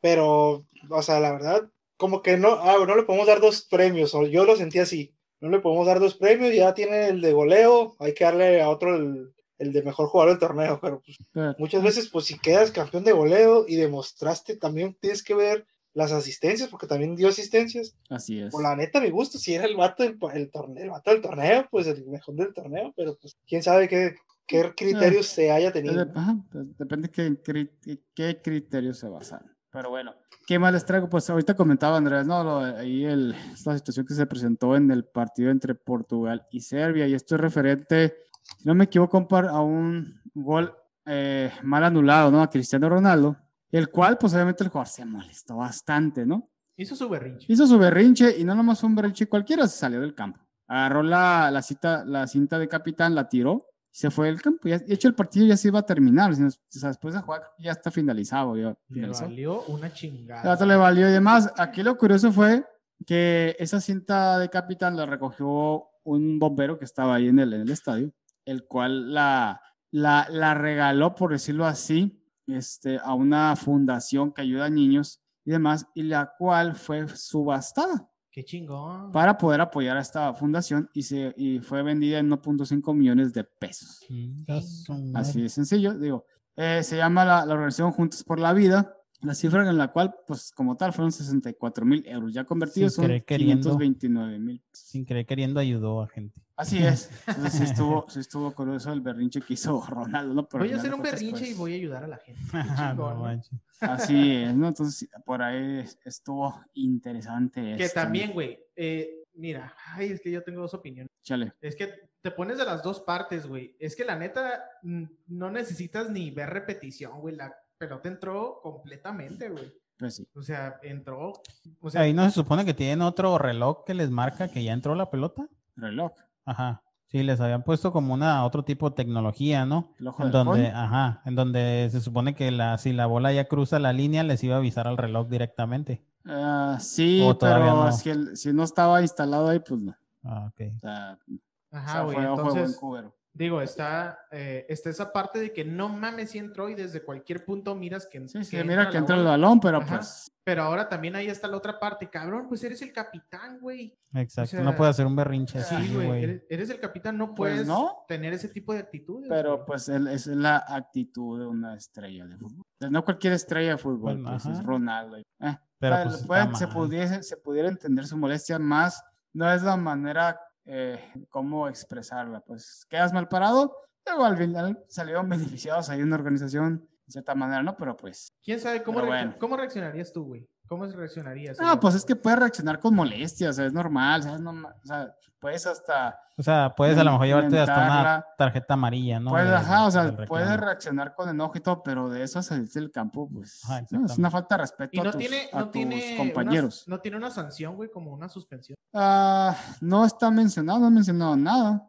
Pero, o sea, la verdad, como que no, ah, no le podemos dar dos premios, o yo lo sentí así. No le podemos dar dos premios, ya tiene el de goleo, hay que darle a otro el, el de mejor jugador del torneo, pero pues, pero- muchas veces, pues si quedas campeón de goleo y demostraste, también tienes que ver las asistencias, porque también dio asistencias. así es. Por la neta, mi gusto, si era el vato del el torneo, el vato del torneo, pues el mejor del torneo, pero pues quién sabe qué, qué criterios se haya tenido. Ajá, pues, depende qué, qué criterios se basan. Pero bueno, ¿qué más les traigo? Pues ahorita comentaba Andrés, ¿no? Lo ahí el, esta situación que se presentó en el partido entre Portugal y Serbia, y esto es referente, si no me equivoco, a un gol eh, mal anulado, ¿no? A Cristiano Ronaldo, el cual, pues obviamente el jugador se molestó bastante, ¿no? Hizo su berrinche. Hizo su berrinche y no nomás un berrinche cualquiera, se salió del campo. Agarró la, la, cita, la cinta de capitán, la tiró se fue del campo. Ya, de hecho, el partido ya se iba a terminar. o sea, después de jugar, ya está finalizado. Ya Le finalizó. valió una chingada. le valió y demás. Aquí lo curioso fue que esa cinta de capitán la recogió un bombero que estaba ahí en el, en el estadio, el cual la, la, la regaló, por decirlo así, este, a una fundación que ayuda a niños y demás, y la cual fue subastada Qué chingón. para poder apoyar a esta fundación y, se, y fue vendida en 1.5 millones de pesos. Así de sencillo, digo. eh, se llama la, la organización Juntos por la Vida. La cifra en la cual, pues como tal, fueron 64 mil euros. Ya convertidos Sin son querer queriendo. 529 mil. Sin querer queriendo ayudó a gente. Así es. Entonces sí estuvo, sí estuvo curioso el berrinche que hizo Ronaldo. ¿no? Pero Voy a hacer un berrinche y voy a ayudar a la gente. Manches. Así es, ¿no? Entonces por ahí estuvo interesante. Que también, güey, eh, mira, ay, es que yo tengo dos opiniones. Chale. Es que te pones de las dos partes, güey. Es que la neta, no necesitas ni ver repetición, güey. La pelota entró completamente, güey. Pues sí. O sea, entró. O sea, Ahí no se supone que tienen otro reloj que les marca que ya entró la pelota. Reloj. Ajá. Sí, les habían puesto como una otro tipo de tecnología, ¿no? El ojo En de donde, ajá, en donde se supone que la, si la bola ya cruza la línea, les iba a avisar al reloj directamente. Ah, sí, pero no. si, el- si no estaba instalado ahí, pues no. Ah, ok. O sea, o ajá, sea, güey. Entonces, digo, está, eh, está esa parte de que no mames si entró y desde cualquier punto miras que, Sí, sí, que mira que entra el balón, pero Ajá. pues Pero ahora también ahí está la otra parte. Cabrón, pues eres el capitán, güey. Exacto. sea, no puede hacer un berrinche así, Sí, güey. güey. Eres, eres el capitán, no Pues puedes no. tener ese tipo de actitudes. Pero güey. pues él- es la actitud de una estrella de fútbol. Pues, No cualquier estrella de fútbol, Bueno, pues, ajá. es Ronaldo. Eh, Pero, pues, pueden- se, pudiese, se pudiera entender su molestia más, no es la manera eh, cómo expresarla. Pues quedas mal parado, luego al final salieron beneficiados ahí en una organización, de cierta manera, ¿no? Pero pues, ¿Quién sabe cómo, pero reaccion- bueno. cómo reaccionarías tú, güey? ¿Cómo reaccionarías? no, pues es que puedes reaccionar con molestia, o sea, es normal, ¿sabes? No ma- o sea, puedes hasta O sea, puedes a lo mejor llevarte hasta una tarjeta amarilla, ¿no? Puedes, ajá, o sea, puedes reaccionar con enojo y todo, pero de eso salirte del campo, pues, Ajá, no, es una falta de respeto Y no a tus, tiene, a no tus tiene compañeros. Una, no tiene una sanción, güey, como una suspensión. Ah, no está mencionado, no ha mencionado nada.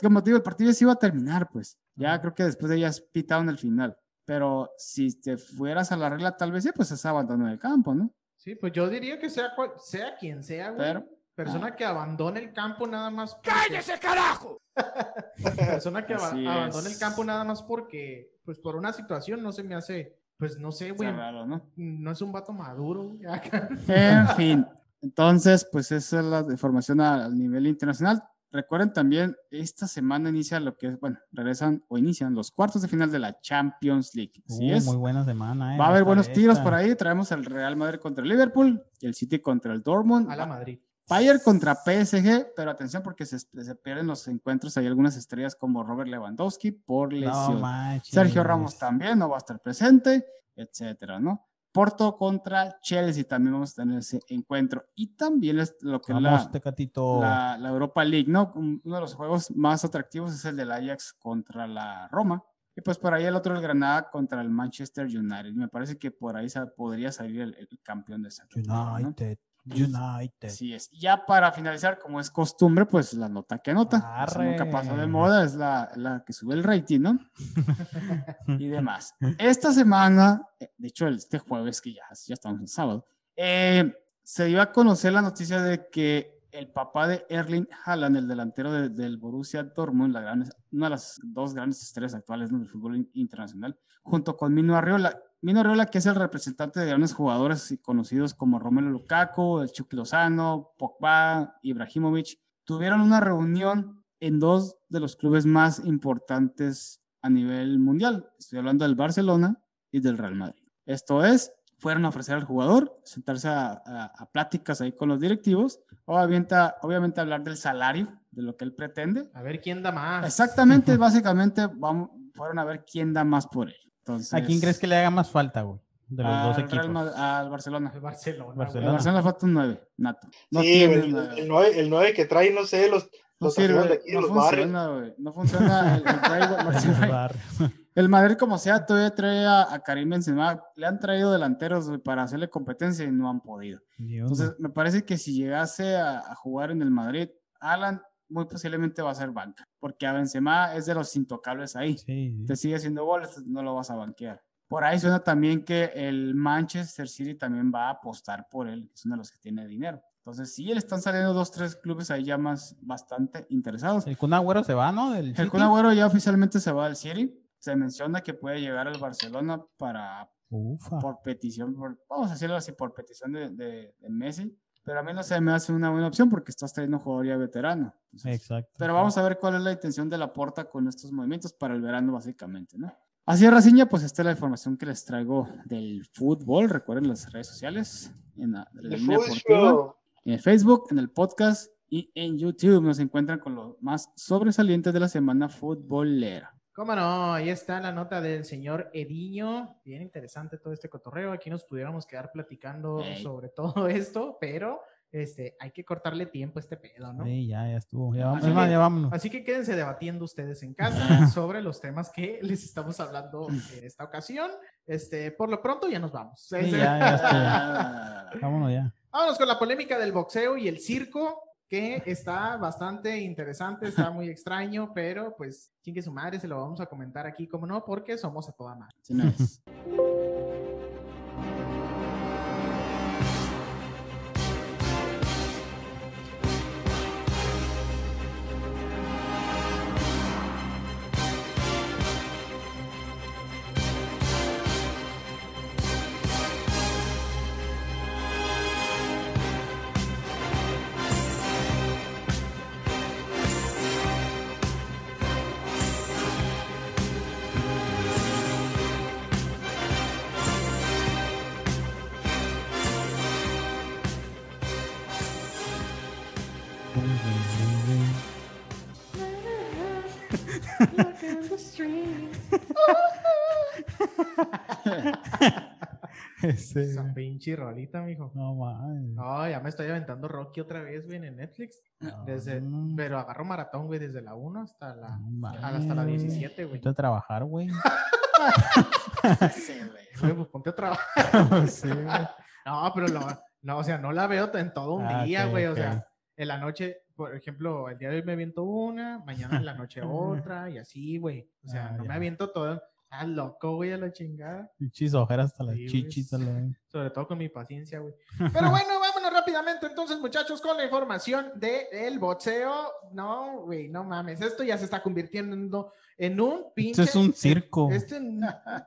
Como te digo, el partido ya se iba a terminar, pues. Ya creo que después de ellas pitaron el final. Pero si te fueras a la regla, tal vez sí, pues es abandono del campo, ¿no? Sí, pues yo diría que sea, cual- sea quien sea, güey. Pero, persona ah. que abandone el campo nada más. ¡Cállese, carajo! persona que Así abandone el campo nada más porque, pues por una situación no se me hace, pues no sé, güey. raro, ¿no? No es un vato maduro, güey, acá. En fin, entonces, pues esa es la información a, a nivel internacional. Recuerden también, esta semana inicia lo que es, bueno, regresan o inician los cuartos de final de la Champions League. Así Uh, es. Muy buena semana, ¿eh? Va a haber Esta- buenos tiros por ahí. Traemos el Real Madrid contra el Liverpool y el City contra el Dortmund. A la Madrid. Bayern contra PSG, pero atención porque se, se pierden los encuentros. Hay algunas estrellas como Robert Lewandowski por No lesión. manches. Sergio Ramos también no va a estar presente, etcétera, ¿no? Porto contra Chelsea también vamos a tener ese encuentro. Y también es lo que Vamos, la, Tecatito. la, la Europa League, ¿no? Un- Uno de los juegos más atractivos es el del Ajax contra la Roma. Y pues por ahí el otro, el Granada contra el Manchester United. Me parece que por ahí podría salir el, el campeón de esa ¿no? United. Así es. Ya para finalizar, como es costumbre, pues la nota que nota. Eso nunca pasó de Arre. moda, es la, la que sube el rating, ¿no? y demás. Esta semana, eh, de hecho, este jueves, que ya, ya estamos en sábado, eh, se iba a conocer la noticia de que el papá de Erling Haaland, el delantero de- del Borussia Dortmund, una de las dos grandes estrellas actuales del fútbol in- internacional, junto con Mino Arriola. Mino Arriola, que es el representante de grandes jugadores y conocidos como Romelu Lukaku, el Chucky Lozano, Pogba, Ibrahimovic, tuvieron una reunión en dos de los clubes más importantes a nivel mundial. Estoy hablando del Barcelona y del Real Madrid. Esto es, fueron a ofrecer al jugador, sentarse a, a- a pláticas ahí con los directivos, obviamente, obviamente hablar del salario, de lo que él pretende. A ver quién da más. Exactamente, básicamente vamos, fueron a ver quién da más por él. Entonces, ¿A quién crees que le haga más falta, güey? De los dos equipos. Real al Barcelona. El Barcelona. Al Barcelona. Barcelona falta un 9, nato. No sí, tiene el, nueve. el, 9, el 9 que trae, no sé, los, No los trajeron de sirve, no funciona, güey. No funciona el, el. El Madrid, como sea, todavía trae a, a Karim Benzema. Le han traído delanteros para hacerle competencia y no han podido. Dios, Entonces, me parece que si llegase a, a jugar en el Madrid, Alan muy posiblemente va a ser banca, porque a Benzema es de los intocables ahí. sí, sí. Te sigue haciendo goles, no lo vas a banquear. Por ahí suena también que el Manchester City también va a apostar por él, que es uno de los que tiene dinero. Entonces, sí, le están saliendo dos, tres clubes ahí ya más bastante interesados. El Kun Agüero se va, ¿no? Del El. Kun Agüero ya oficialmente se va al City. Se menciona que puede llegar al Barcelona para Ufa. por petición, por- vamos a decirlo así, por petición de, de- de Messi. Pero a mí no se me hace una buena opción porque estás trayendo un jugador ya veterano. Entonces, Exacto. pero vamos a ver cuál es la intención de la porta con estos movimientos para el verano, básicamente, ¿no? Así es, Raciña, pues esta es la información que les traigo del fútbol. Recuerden las redes sociales en la, línea deportiva, en el Facebook, en el podcast y en YouTube. Nos encuentran con lo más sobresalientes de la semana futbolera. ¿Cómo no? Ahí está la nota del señor Ediño. Bien interesante todo este cotorreo. Aquí nos pudiéramos quedar platicando sobre todo esto, pero este, hay que cortarle tiempo a este pedo, ¿no? Sí, ya, ya estuvo. Ya, vamos, Así que- ya vámonos. Así que quédense debatiendo ustedes en casa sobre los temas que les estamos hablando en esta ocasión. Este, por lo pronto ya nos vamos. Sí, ya, ya estuvo. Vámonos ya. Vámonos con la polémica del boxeo y el circo, que está bastante interesante, está muy extraño, pero pues chingue su madre, se lo vamos a comentar aquí, como no, porque somos a toda madre. no Ese- Esa pinche rolita, mijo. No mames. No, ya me estoy aventando Rocky otra vez, güey, en Netflix. Desde, No, pero agarro maratón, güey, desde la 1 hasta la, no hasta la 17, güey. Vete a trabajar, güey. Güey, pues ponte a trabajar. sí, güey. No, pero lo- no, o sea, no la veo en todo un Ah, día, güey. O sea, en la noche, por ejemplo, el día de hoy me aviento una, mañana en la noche otra, y así, güey. O sea, Ah, no me aviento todo. Ah, loco, güey, a la chingada. Pinches ojeras hasta las Sí, chichis. Sobre todo con mi paciencia, güey. Pero bueno, vámonos rápidamente entonces, muchachos, con la información del boxeo. No, güey, no mames. Esto ya se está convirtiendo en un pinche. Esto es un circo. Este ah,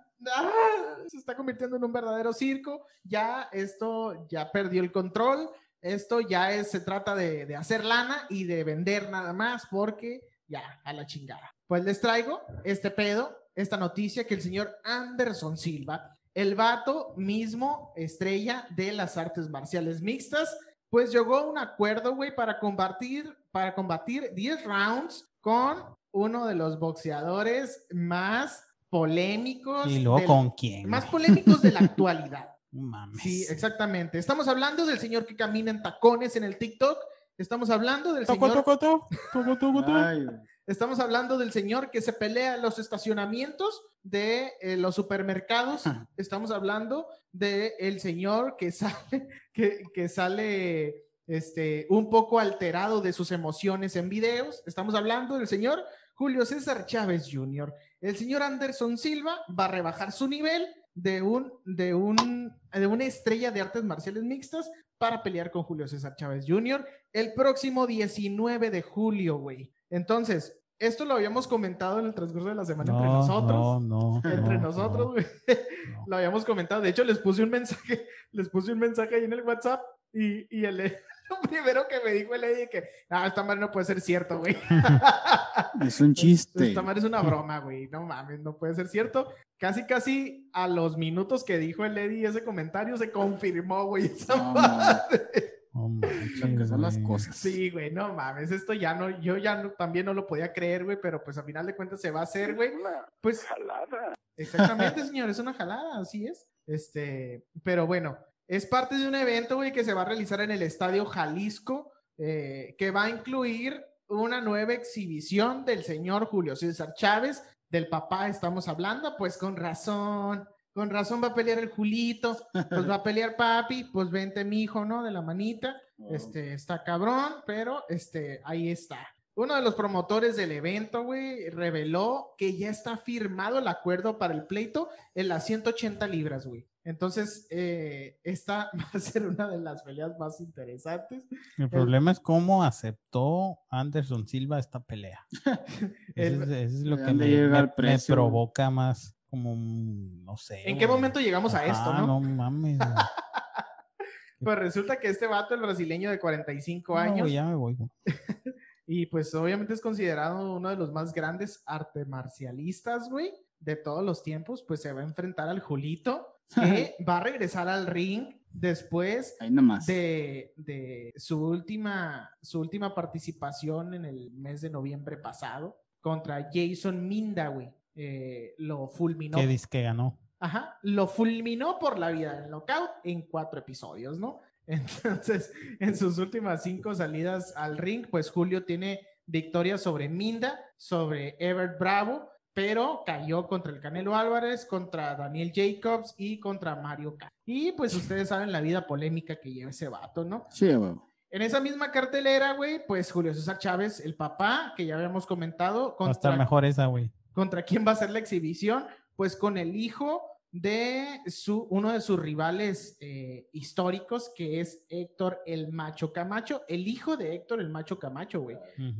se está convirtiendo en un verdadero circo. Ya esto ya perdió el control. Esto ya es, se trata de, de hacer lana y de vender nada más porque ya, a la chingada. Pues les traigo este pedo, esta noticia que el señor Anderson Silva, el vato mismo estrella de las artes marciales mixtas, pues llegó a un acuerdo, güey, para combatir, para combatir 10 rounds con uno de los boxeadores más polémicos. Y luego del- con quién. Más polémicos de la actualidad. Mames. Sí, exactamente. Estamos hablando del señor que camina en tacones en el TikTok. Estamos hablando del Toco, señor, toco, toco, toco, toco, toco. Ay, güey. Estamos hablando del señor que se pelea en los estacionamientos de eh, los supermercados. Estamos hablando del el señor que sale, que, que sale este, un poco alterado de sus emociones en videos. Estamos hablando del señor Julio César Chávez Jr. El señor Anderson Silva va a rebajar su nivel de un, de un, de una estrella de artes marciales mixtas para pelear con Julio César Chávez Jr. el próximo 19 de julio, güey. Entonces, esto lo habíamos comentado en el transcurso de la semana entre No, nosotros. no, no. Entre no, nosotros. Lo habíamos comentado. De hecho, les puse un mensaje, les puse un mensaje ahí en el WhatsApp y, y el, lo primero que me dijo el Eddie que, ah, esta madre no puede ser cierto, güey. Es un chiste. Esta madre es una broma, güey. No mames, no puede ser cierto. Casi, casi a los minutos que dijo el Eddie ese comentario se confirmó, güey. esa No, madre. Lo que son las cosas. Sí, güey, no mames. Esto ya no, yo ya no- también no lo podía creer, güey, pero pues a final de cuentas se va a hacer, güey. Pues Exactamente, señor, es una jalada, así es. Este, pero bueno, es parte de un evento, güey, que se va a realizar en el Estadio Jalisco, eh, que va a incluir una nueva exhibición del señor Julio César Chávez, del papá estamos hablando, pues con razón, con razón va a pelear el Julito, pues va a pelear papi, pues vente mi hijo, ¿no? De la manita, Oh. este, está cabrón, pero este, ahí está. uno de los promotores del evento, güey, reveló que ya está firmado el acuerdo para el pleito en las 180 libras, güey. Entonces, eh, esta va a ser una de las peleas más interesantes. El problema es cómo aceptó Anderson Silva esta pelea. El- Eso es, eso es lo ¿De que me, me- provoca más como, un- no sé. ¿En qué güey. momento llegamos a esto, no? No mames. güey. Pues resulta que este vato, el brasileño de 45 No, años, güey, ya me voy. güey. y pues obviamente es considerado uno de los más grandes arte marcialistas, güey, de todos los tiempos, pues se va a enfrentar al Julito, que va a regresar al ring después Ahí nomás. de, de su, última, su última participación en el mes de noviembre pasado contra Jason Minda, güey. Eh, lo fulminó. ¿Qué dice que ganó? Ajá, lo fulminó por la vida del knockout en cuatro episodios, ¿no? Entonces, en sus últimas cinco salidas al ring, pues Julio tiene victoria sobre Minda, sobre Everett Bravo, pero cayó contra el Canelo Álvarez, contra Daniel Jacobs y contra Mario K. Y pues ustedes saben la vida polémica que lleva ese vato, ¿no? Sí, güey. En esa misma cartelera, güey, pues Julio César Chávez, el papá, que ya habíamos comentado, Va a estar contra mejor esa, güey. ¿Contra quién va a ser la exhibición? Pues con el hijo de su, uno de sus rivales eh, históricos, que es Héctor el Macho Camacho, el hijo de Héctor el Macho Camacho, güey.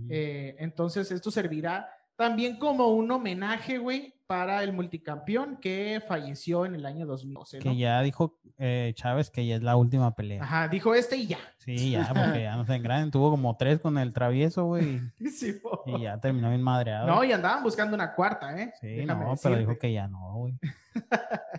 Eh, entonces, esto servirá también como un homenaje, güey, para el multicampeón que falleció en el año 2012, ¿no? Que ya dijo eh, Chávez que ya es la última pelea. Ajá, dijo este y ya. Sí, ya, porque ya no se engranen. Tuvo como tres con el travieso, güey. Sí, po. Y ya terminó bien madreado. No, y andaban buscando una cuarta, ¿eh? sí, Déjame no, pero dijo que ya no, güey.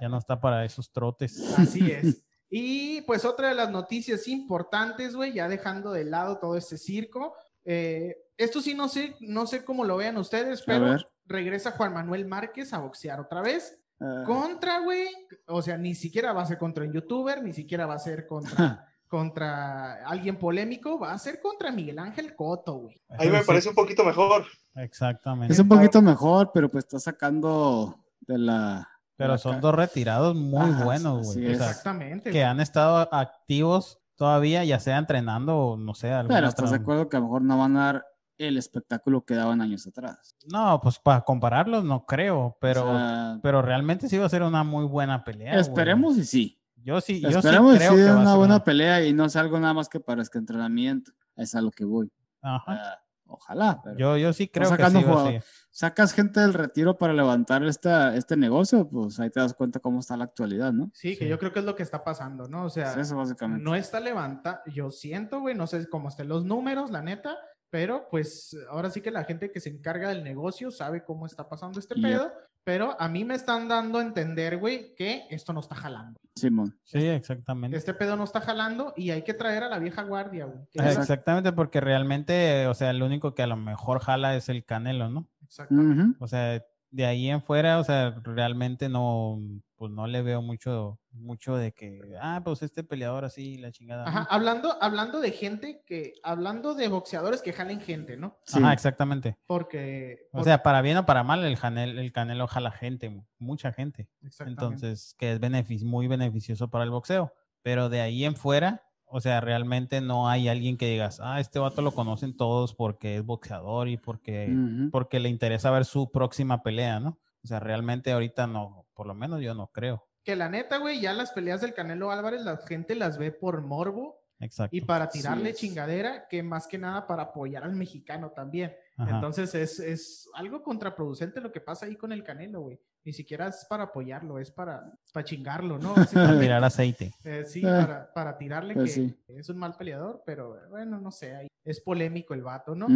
Ya no está para esos trotes. Así es. Y pues otra de las noticias importantes, güey, ya dejando de lado todo este circo. eh, esto sí no sé, no sé cómo lo vean ustedes, pero ver. Regresa Juan Manuel Márquez a boxear otra vez. Ah, Contra, güey, o sea, ni siquiera va a ser contra un youtuber, ni siquiera va a ser contra, contra alguien polémico, va a ser contra Miguel Ángel Coto, güey. Ahí me parece un poquito mejor. Exactamente. es un poquito mejor, pero pues está sacando de la. Pero la son dos retirados muy Ajá, buenos, güey. O es. sea, Exactamente. que han estado activos todavía, ya sea entrenando o no sé, Pero estás de acuerdo que a lo mejor no van a dar el espectáculo que daban años atrás. No, pues para compararlos no creo, pero, O sea, pero realmente sí va a ser una muy buena pelea. güey. esperemos y sí. Yo sí, yo sí Esperemos y creo sí que va a una ser buena pelea y no sea algo nada más que parezca entrenamiento. Es a lo que voy. Ajá. Ojalá. pero- Yo, yo sí creo que sí va a. Sacas gente del retiro para levantar esta, este negocio, pues ahí te das cuenta cómo está la actualidad, ¿no? Sí, que Sí. yo creo que es lo que está pasando, ¿no? O sea, Es eso básicamente. no está levanta, yo siento, güey, no sé cómo estén los números, la neta, pero pues ahora sí que la gente que se encarga del negocio sabe cómo está pasando este pedo, pero a mí me están dando a entender, güey, que esto no está jalando. Simón. Sí, exactamente. Este pedo no está jalando y hay que traer a la vieja guardia, güey. la- Exactamente, porque realmente, o sea, el único que a lo mejor jala es el Canelo, ¿no? Exactamente. O sea, de ahí en fuera, o sea, realmente no, pues no le veo mucho, mucho de que, ah, pues este peleador así, la chingada. Ajá, hablando, hablando de gente que, hablando de boxeadores que jalen gente, ¿no? Sí. Ajá, exactamente. Porque, O sea, para bien o para mal, el, Janel, el Canelo jala gente, mu- mucha gente. exactamente. Entonces, que es benefic- muy beneficioso para el boxeo. Pero de ahí en fuera, o sea, realmente no hay alguien que digas, ah, este vato lo conocen todos porque es boxeador y porque, porque le interesa ver su próxima pelea, ¿no? O sea, realmente ahorita no, por lo menos yo no creo. Que la neta, güey, ya las peleas del Canelo Álvarez, la gente las ve por morbo Exacto. y para tirarle chingadera, que más que nada para apoyar al mexicano también. Ajá. Entonces es, es algo contraproducente lo que pasa ahí con el Canelo, güey. Ni siquiera es para apoyarlo, es para, para chingarlo, ¿no? Para tirar aceite. Eh, sí, Ah, para, para tirarle pues que sí. es un mal peleador, pero bueno, no sé, ahí es polémico el vato, ¿no?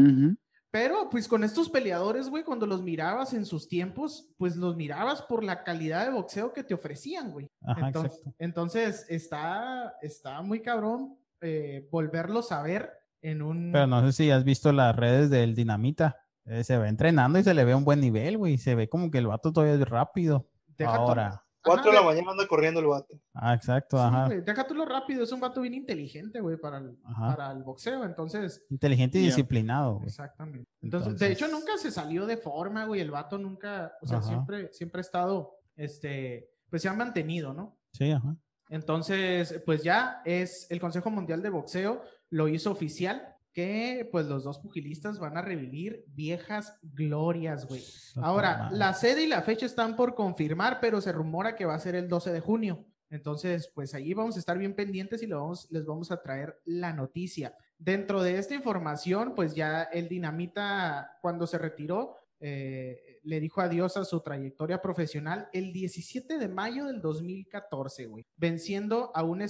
Pero pues con estos peleadores, güey, cuando los mirabas en sus tiempos, pues los mirabas por la calidad de boxeo que te ofrecían, güey. Ajá, Entonces, exacto. entonces está, está muy cabrón eh, volverlos a ver en un... Pero no sé si has visto las redes del Dinamita. Eh, se ve entrenando y se le ve un buen nivel, güey. Se ve como que el vato todavía es rápido. Deja Ahora. Cuatro de la mañana anda corriendo el vato. Ah, exacto, sí, ajá. güey, deja tú lo rápido, es un vato bien inteligente, güey, para el, Ajá. para el boxeo, entonces... Inteligente y disciplinado, güey. Exactamente. Entonces, de hecho, nunca se salió de forma, güey, el vato nunca, o sea, Ajá. siempre, siempre ha estado, este, pues se ha mantenido, ¿no? Sí, ajá. Entonces, pues ya es el Consejo Mundial de Boxeo lo hizo oficial que pues los dos pugilistas van a revivir viejas glorias, güey. Ahora, la sede y la fecha están por confirmar, pero se rumora que va a ser el 12 de junio. Entonces, pues allí vamos a estar bien pendientes y lo vamos, les vamos a traer la noticia. Dentro de esta información, pues ya el Dinamita, cuando se retiró, eh, le dijo adiós a su trayectoria profesional el 17 de mayo del 2014, güey, venciendo a un,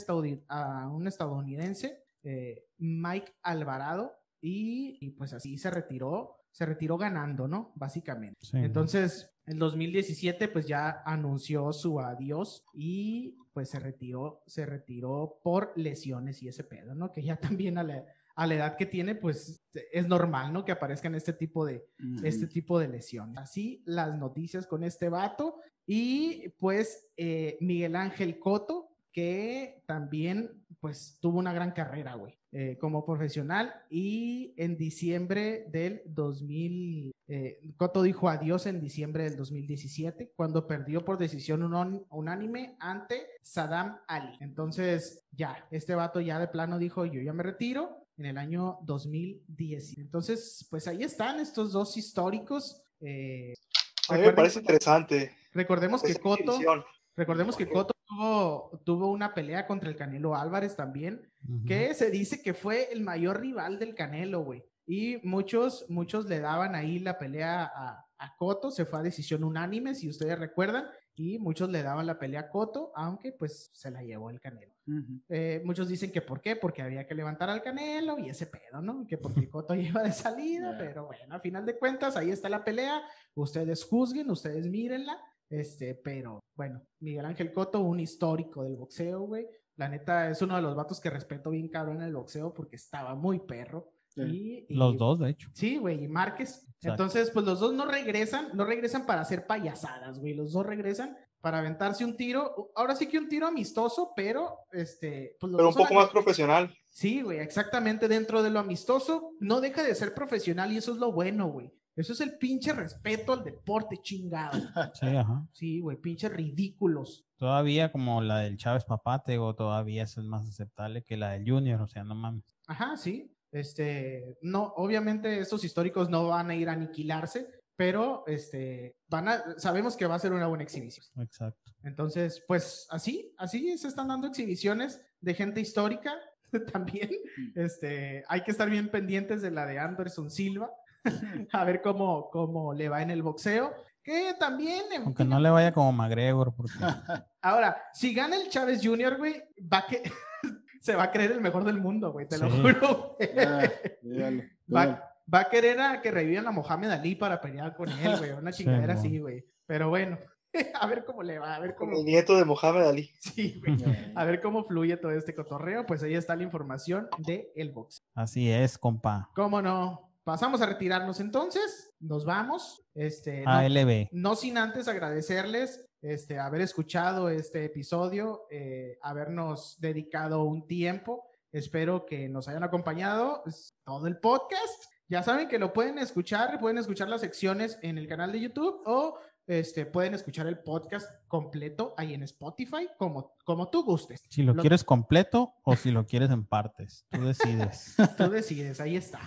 a un estadounidense, eh, Mike Alvarado, y, y pues así se retiró, se retiró ganando, ¿no? Básicamente. Sí. Entonces, en 2017, pues ya anunció su adiós y pues se retiró, se retiró por lesiones y ese pedo, ¿no? Que ya también a la, a la edad que tiene, pues es normal, ¿no? Que aparezcan este tipo de, este tipo de lesiones. Así las noticias con este vato. Y pues eh, Miguel Ángel Coto, que también pues tuvo una gran carrera, güey, eh, como profesional. Y en diciembre del 2000, eh, Coto dijo adiós en diciembre del 2017, cuando perdió por decisión unón- unánime ante Saddam Ali. Entonces, ya, este vato ya de plano dijo, yo ya me retiro en el año 2010. Entonces, pues ahí están estos dos históricos. eh, A mí me parece interesante. Recordemos que Coto, recordemos que Coto tuvo, tuvo una pelea contra el Canelo Álvarez también, que se dice que fue el mayor rival del Canelo, güey. Y muchos, muchos le daban ahí la pelea a, a Coto, se fue a decisión unánime, si ustedes recuerdan, y muchos le daban la pelea a Coto, aunque pues se la llevó el Canelo. Eh, muchos dicen que por qué, porque había que levantar al Canelo y ese pedo, ¿no? Que porque Coto iba de salida, Yeah. pero bueno, a final de cuentas, ahí está la pelea, ustedes juzguen, ustedes mírenla, este, pero bueno, Miguel Ángel Coto, un histórico del boxeo, güey. La neta es uno de los vatos que respeto bien cabrón en el boxeo porque estaba muy perro. Sí. Y, y- Los dos, de hecho. Sí, güey, y Márquez. Exacto. Entonces, pues los dos no regresan, no regresan para hacer payasadas, güey. Los dos regresan para aventarse un tiro. Ahora sí que un tiro amistoso, pero este, pues los Pero un dos poco más profesional. Sí, güey, exactamente dentro de lo amistoso, no deja de ser profesional y eso es lo bueno, güey. Eso es el pinche respeto al deporte chingado. Sí, ajá. Sí, güey, pinches ridículos. Todavía como la del Chávez Papate, o todavía es más aceptable que la del Junior, o sea, no mames. Ajá, sí. Este, no, obviamente estos históricos no van a ir a aniquilarse, pero este, van a, sabemos que va a ser una buena exhibición. Exacto. Entonces, pues así, así se están dando exhibiciones de gente histórica también. Este, hay que estar bien pendientes de la de Anderson Silva, a ver cómo, cómo le va en el boxeo. Que también, Aunque no le vaya como McGregor, porque ahora, si gana el Chávez Jr., güey, va que se va a creer el mejor del mundo, güey, te lo Sí. juro. güey. Ah. Va, va a querer a que revivan a Mohamed Ali para pelear con él, güey, una Sí, chingadera mo. así, güey. Pero bueno, a ver cómo le va, a ver Como cómo, el nieto de Mohamed Ali. sí, güey. A ver cómo fluye todo este cotorreo, pues ahí está la información de el box. así es, compa. ¿Cómo no? Pasamos a retirarnos entonces, nos vamos. Este, no, ALB. no sin antes agradecerles este, haber escuchado este episodio, eh, habernos dedicado un tiempo. Espero que nos hayan acompañado todo el podcast. Ya saben que lo pueden escuchar, pueden escuchar las secciones en el canal de YouTube o este, pueden escuchar el podcast completo ahí en Spotify, como, como tú gustes. Si lo Lo- quieres completo o si lo quieres en partes, tú decides. Tú decides, ahí está.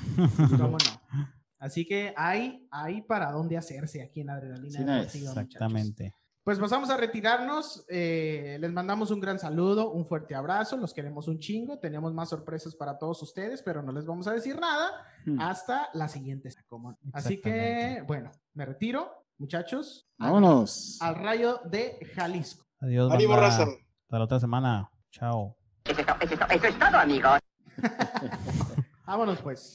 ¿Cómo no? Así que hay, hay para dónde hacerse aquí en Adrenalina Sí, Deportiva, nice. muchachos. Exactamente. Pues pasamos a retirarnos. eh, les mandamos un gran saludo, un fuerte abrazo. Los queremos un chingo. Tenemos más sorpresas para todos ustedes, pero no les vamos a decir nada Hmm. hasta la siguiente. Así que, Exactamente. bueno, me retiro, muchachos. Vámonos. Al rayo de Jalisco. Adiós. Ánimo, raza. Hasta la otra semana. Chao. Vámonos pues.